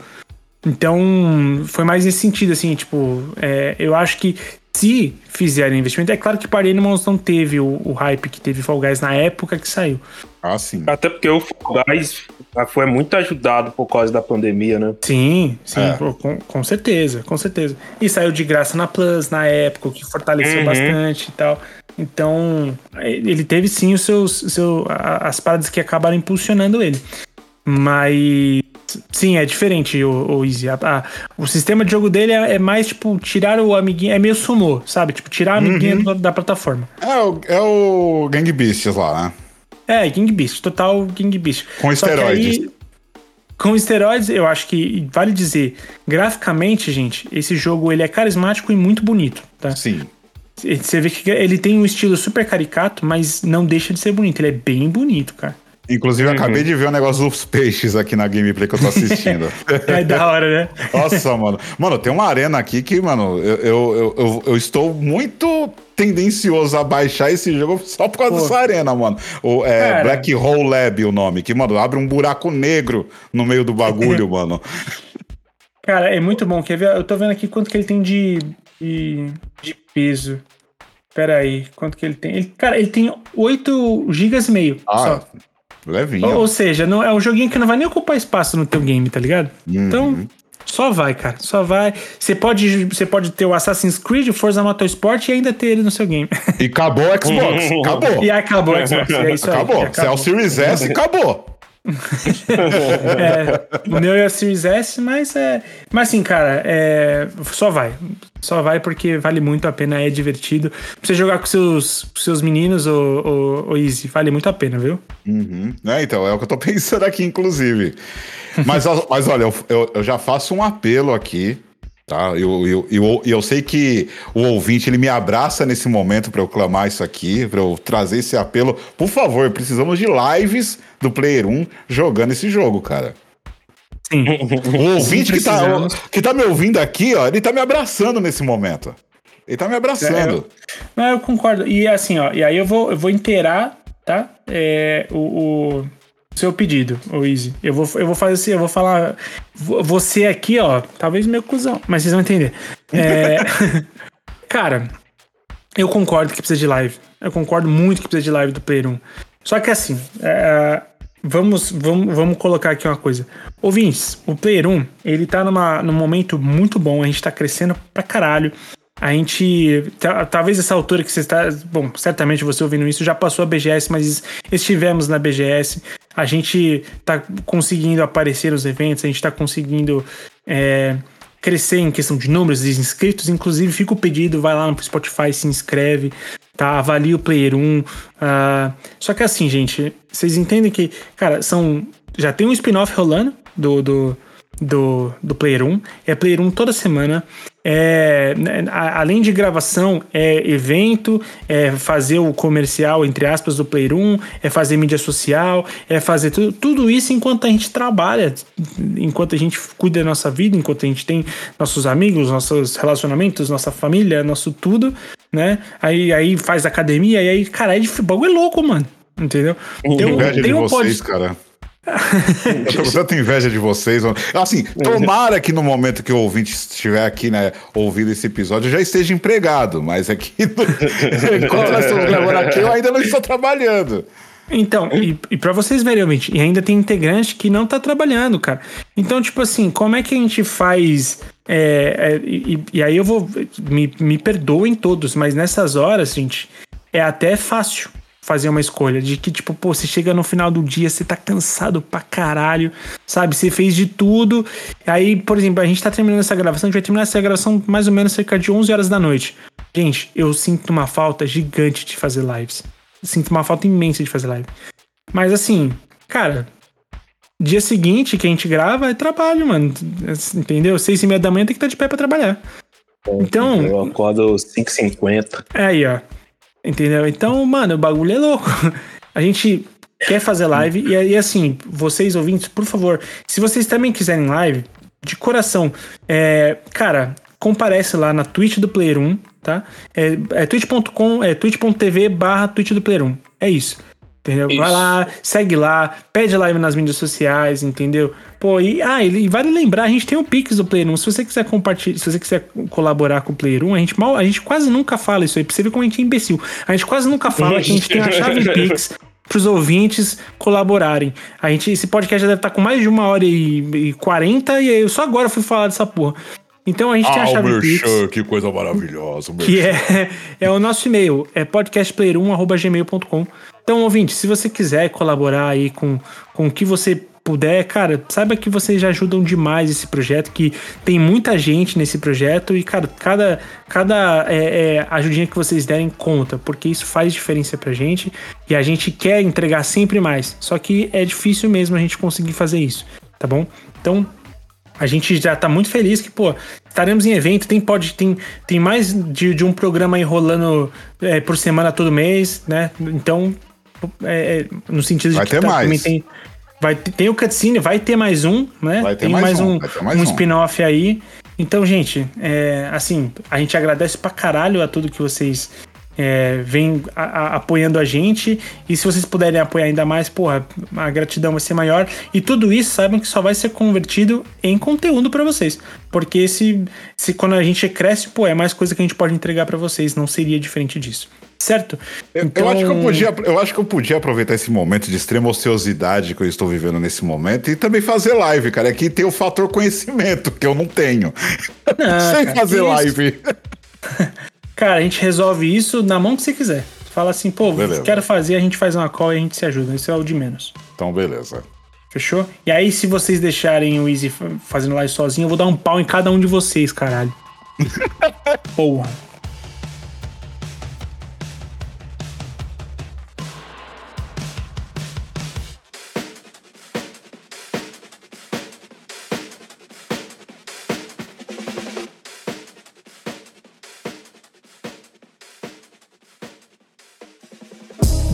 Então, foi mais nesse sentido, assim, tipo, é, eu acho que se fizerem investimento, é claro que Party Animals não teve o, o, hype que teve Fall Guys na época que saiu. Ah, sim. Até porque o Fall Guys foi muito ajudado por causa da pandemia, né? Sim, sim, é. com, com, certeza, com certeza. E saiu de graça na Plus na época, o que fortaleceu uhum. bastante e tal. Então, ele teve sim os seus, seu, as paradas que acabaram impulsionando ele. Mas sim, é diferente o, o Easy. A, a, o sistema de jogo dele é, é, mais tipo tirar o amiguinho, é meio sumô, sabe? Tipo, tirar a amiguinha uhum. da plataforma. É o, é o Gang Beasts lá, né? É, Gang Beasts, total Gang Beasts. Com esteroides. Aí, com esteroides, eu acho que vale dizer, graficamente, gente, esse jogo ele é carismático e muito bonito, tá? Sim. Você vê que ele tem um estilo super caricato, mas não deixa de ser bonito. Ele é bem bonito, cara. Inclusive, uhum. acabei de ver o um negócio dos peixes aqui na gameplay que eu tô assistindo. é da hora, né? Nossa, mano. Mano, tem uma arena aqui que, mano, eu, eu, eu, eu estou muito tendencioso a baixar esse jogo só por causa Pô. dessa arena, mano. O, é, Black Hole Lab o nome, que, mano, abre um buraco negro no meio do bagulho, mano. Cara, é muito bom. Quer ver? Eu tô vendo aqui quanto que ele tem de, de, de peso. Pera aí, quanto que ele tem? Ele, cara, ele tem 8 GB e meio Ah, só. Levinho. Ou, ou seja, não, é um joguinho que não vai nem ocupar espaço no teu game, tá ligado? Uhum. Então, só vai, cara. Só vai. Você pode, você pode ter o Assassin's Creed, o Forza Motorsport e ainda ter ele no seu game. E acabou o Xbox. acabou. e aí acabou o Xbox. É isso aí. Acabou. acabou. Se é o Series S, acabou. É, o meu é o Series S, mas é. Mas assim, cara, é, só vai. Só vai porque vale muito a pena, é divertido. Pra você jogar com seus, com seus meninos, o, o, o Easy, vale muito a pena, viu? Uhum. É, então, é o que eu tô pensando aqui, inclusive. Mas, mas olha, eu, eu, eu já faço um apelo aqui, tá? Eu, eu, eu, eu sei que o ouvinte ele me abraça nesse momento para eu clamar isso aqui, para eu trazer esse apelo. Por favor, precisamos de lives do Player 1 jogando esse jogo, cara. Sim. O ouvinte que tá, que tá me ouvindo aqui, ó, ele tá me abraçando nesse momento. Ele tá me abraçando. Não, eu concordo. E assim, ó, e aí eu vou, eu vou inteirar, tá? É, o, o seu pedido, o Easy. Eu vou, eu vou fazer assim, eu vou falar. vo- Você aqui, ó, talvez meio cuzão, mas vocês vão entender. É, cara, eu concordo que precisa de live. Eu concordo muito que precisa de live do Player 1. Só que assim, é, vamos, vamos, vamos colocar aqui uma coisa. Ouvintes, o Player 1, ele tá numa, num momento muito bom, a gente tá crescendo pra caralho. A gente. ta- Talvez essa altura que você está. Bom, certamente você ouvindo isso já passou a BGS, mas estivemos na BGS. A gente tá conseguindo aparecer nos eventos, a gente tá conseguindo é, crescer em questão de números de inscritos. Inclusive, fica o pedido, vai lá no Spotify, se inscreve, tá? Avalia o Player 1. ah, só que assim, gente, vocês entendem que, cara, são. Já tem um spin-off rolando do, do, do, do Player 1. É Player 1 toda semana. É, né, além de gravação, é evento, é fazer o comercial, entre aspas, do Player 1, é fazer mídia social, é fazer tudo, tudo isso enquanto a gente trabalha, enquanto a gente cuida da nossa vida, enquanto a gente tem nossos amigos, nossos relacionamentos, nossa família, nosso tudo, né? Aí, aí faz academia, e aí, cara, é o bagulho é louco, mano. Entendeu? Tem um- de tem um vocês, pod- cara. Eu tô com tanta inveja de vocês. Assim, tomara que no momento que o ouvinte estiver aqui, né, ouvindo esse episódio, eu já esteja empregado, mas aqui, no... enquanto nós estamos gravando aqui, eu ainda não estou trabalhando. Então, e, e para vocês verem, ouvinte, e ainda tem integrante que não tá trabalhando, cara. Então, tipo assim, como é que a gente faz. é, é, e, e aí eu vou. Me, me perdoem todos, mas nessas horas, gente, é até fácil fazer uma escolha. De que, tipo, pô, você chega no final do dia, você tá cansado pra caralho, sabe? Você fez de tudo. Aí, por exemplo, a gente tá terminando essa gravação, a gente vai terminar essa gravação mais ou menos cerca de 11 horas da noite. Gente, eu sinto uma falta gigante de fazer lives. Sinto uma falta imensa de fazer live. Mas assim, cara, dia seguinte que a gente grava é trabalho, mano. Entendeu? Seis e meia da manhã tem que estar de pé pra trabalhar. Então- Eu acordo 5h50. É aí, ó. Entendeu? Então, mano, o bagulho é louco. A gente quer fazer live e aí, assim, vocês ouvintes, por favor, se vocês também quiserem live, de coração, é, cara, comparece lá na Twitch do Player 1, tá? É, é twitch.com, é twitch.tv barra Twitch do Player 1. É isso. Entendeu? Vai Isso. lá, segue lá, pede live nas mídias sociais, entendeu? Pô, e, ah, e vale lembrar, a gente tem o Pix do Player 1. Se você quiser compartilhar, se você quiser colaborar com o Player 1, a gente mal, a gente quase nunca fala isso aí, pra você ver como a gente é imbecil. A gente quase nunca fala que a gente tem a chave Pix pros ouvintes colaborarem. A gente, esse podcast já deve estar com mais de uma hora e quarenta e eu só agora fui falar dessa porra. Então a gente tem a Ah, o chave Pix Merchan, que coisa maravilhosa. o que é, é o nosso e-mail, é podcastplayer1.gmail.com. Então, ouvinte, se você quiser colaborar aí com, com o que você puder, cara, saiba que vocês já ajudam demais esse projeto, que tem muita gente nesse projeto e, cara, cada, cada é, é, ajudinha que vocês derem conta, porque isso faz diferença pra gente e a gente quer entregar sempre mais. Só que é difícil mesmo a gente conseguir fazer isso, tá bom? Então, a gente já tá muito feliz que, pô, estaremos em evento, tem, pode, tem, tem mais de, de um programa aí rolando é, por semana todo mês, né? Então, é, é, no sentido de Vai que ter mais. também tem, vai, tem o cutscene, vai ter mais um, né? Vai ter tem mais um, um, ter mais um um. spin-off aí. Então, gente, é, assim, a gente agradece pra caralho a tudo que vocês é, a, apoiando a gente. E se vocês puderem apoiar ainda mais, porra, a gratidão vai ser maior. E tudo isso, saibam que só vai ser convertido em conteúdo para vocês. Porque se, se quando a gente cresce, pô, é mais coisa que a gente pode entregar para vocês. Não seria diferente disso. Certo? Eu, então... eu, acho que eu, podia, eu acho que eu podia aproveitar esse momento de extrema ociosidade que eu estou vivendo nesse momento e também fazer live, cara. Aqui tem o fator conhecimento, que eu não tenho. Não, Sem fazer isso... live. Cara, a gente resolve isso na mão que você quiser. Fala assim, pô, beleza. quero fazer, a gente faz uma call e a gente se ajuda. Isso é o de menos. Então, beleza. Fechou? E aí, se vocês deixarem o Easy fazendo live sozinho, eu vou dar um pau em cada um de vocês, caralho. Porra.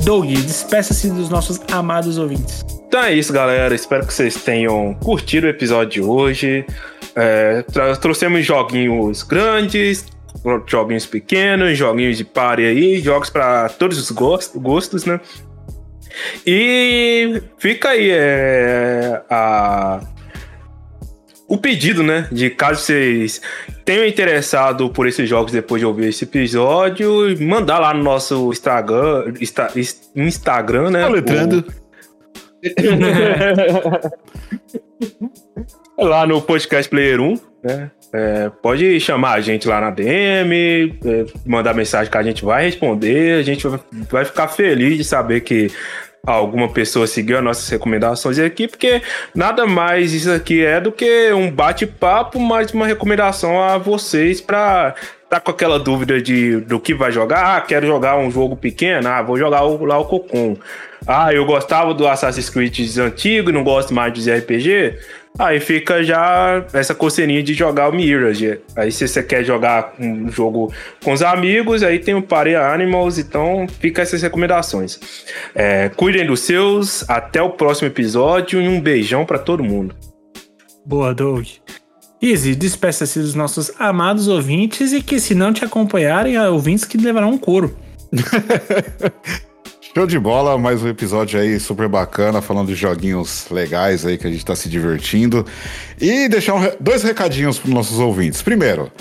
Doug, despeça-se dos nossos amados ouvintes. Então é isso, galera. Espero que vocês tenham curtido o episódio de hoje. É, trouxemos joguinhos grandes, joguinhos pequenos, joguinhos de pare aí, jogos para todos os gostos, né? E fica aí é, a o pedido, né? De caso vocês tenham interessado por esses jogos depois de ouvir esse episódio, mandar lá no nosso Instagram, Insta, Instagram né? Aletrando. O... lá no Podcast Player 1, né? É, pode chamar a gente lá na DM, é, mandar mensagem que a gente vai responder. A gente vai ficar feliz de saber que alguma pessoa seguiu as nossas recomendações aqui, porque nada mais isso aqui é do que um bate-papo, mais uma recomendação a vocês para tá com aquela dúvida de do que vai jogar. Ah, quero jogar um jogo pequeno, ah, vou jogar o, lá o Cocum. Ah, eu gostava do Assassin's Creed antigo, não gosto mais de RPG. Aí fica já essa coceirinha de jogar o Mirage. Aí se você quer jogar um jogo com os amigos, aí tem o Party Animals, então fica essas recomendações. É, cuidem dos seus, até o próximo episódio e um beijão para todo mundo. Boa, Doug. Easy, despeça-se dos nossos amados ouvintes e que se não te acompanharem, ouvintes que levarão um couro. Show de bola, mais um episódio aí super bacana, falando de joguinhos legais aí que a gente tá se divertindo. E deixar um, dois recadinhos para nossos ouvintes. Primeiro,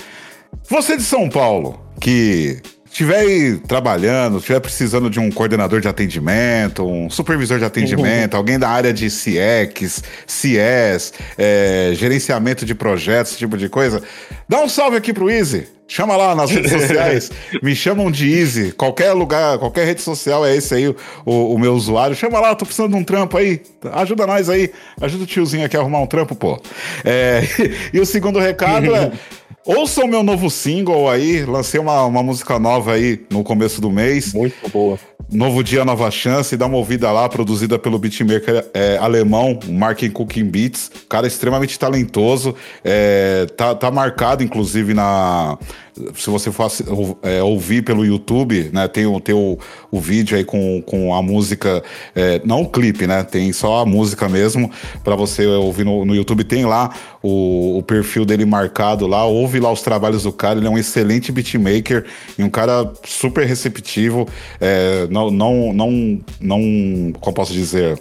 você de São Paulo, que estiver aí trabalhando, estiver precisando de um coordenador de atendimento, um supervisor de atendimento, uhum. alguém da área de CX, CS, é, gerenciamento de projetos, esse tipo de coisa, dá um salve aqui pro Easy. Chama lá nas redes sociais, me chamam de Easy. Qualquer lugar, qualquer rede social é esse aí, o, o, meu usuário. Chama lá, tô precisando de um trampo aí. Ajuda nós aí. Ajuda o tiozinho aqui a arrumar um trampo, pô. É, e o segundo recado é. Ouça o meu novo single aí, lancei uma, uma música nova aí no começo do mês. Muito boa. Novo Dia, Nova Chance, dá uma ouvida lá, produzida pelo beatmaker é, alemão, Marking Cooking Beats. Cara extremamente talentoso. É, tá, tá marcado, inclusive, na. Se você for é, ouvir pelo YouTube, né? Tem, o, tem o, o vídeo aí com, com a música. É, não o clipe, né? Tem só a música mesmo. para você ouvir no, no YouTube. Tem lá o, o perfil dele marcado lá. Ouve lá os trabalhos do cara. Ele é um excelente beatmaker e um cara super receptivo. É, não, não, não, não, como posso dizer,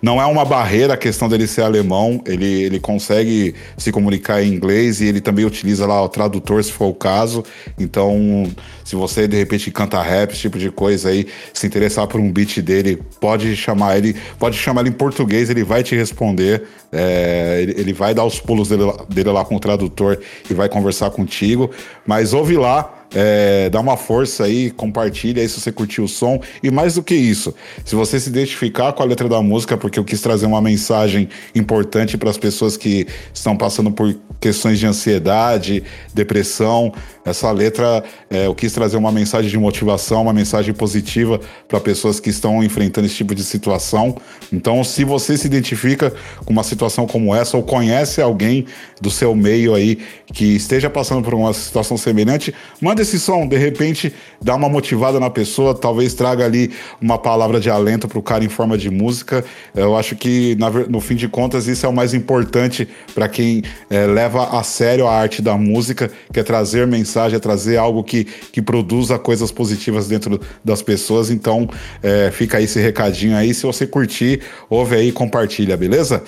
não é uma barreira a questão dele ser alemão, ele, ele consegue se comunicar em inglês e ele também utiliza lá o tradutor se for o caso, então se você de repente canta rap, esse tipo de coisa aí, se interessar por um beat dele, pode chamar ele, pode chamar ele em português, ele vai te responder, é, ele, ele, vai dar os pulos dele, dele lá com o tradutor e vai conversar contigo, mas ouve lá, é, dá uma força aí, compartilha aí se você curtiu o som. E mais do que isso, se você se identificar com a letra da música, porque eu quis trazer uma mensagem importante para as pessoas que estão passando por questões de ansiedade, depressão. Essa letra, é, eu quis trazer uma mensagem de motivação, uma mensagem positiva para pessoas que estão enfrentando esse tipo de situação. Então, se você se identifica com uma situação como essa ou conhece alguém do seu meio aí que esteja passando por uma situação semelhante, manda esse som, de repente dá uma motivada na pessoa, talvez traga ali uma palavra de alento pro cara em forma de música. Eu acho que, no fim de contas, isso é o mais importante para quem é, leva a sério a arte da música, que é trazer mensagem, é trazer algo que, que produza coisas positivas dentro das pessoas. Então, é, fica aí esse recadinho aí. Se você curtir, ouve aí e compartilha, beleza?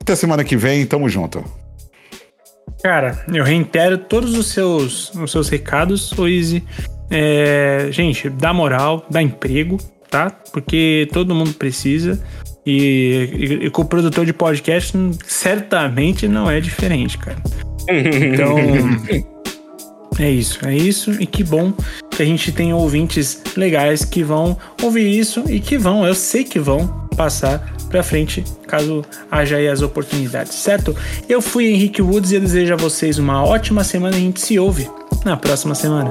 Até semana que vem, tamo junto. Cara, eu reitero todos os seus, os seus recados, o Easy. É, gente, dá moral, dá emprego, tá? Porque todo mundo precisa. E, e, e com o produtor de podcast, certamente não é diferente, cara. Então. É isso, é isso. E que bom que a gente tem ouvintes legais que vão ouvir isso e que vão, eu sei que vão passar para frente caso haja aí as oportunidades, certo? Eu fui Henrique Woods e eu desejo a vocês uma ótima semana a gente se ouve na próxima semana.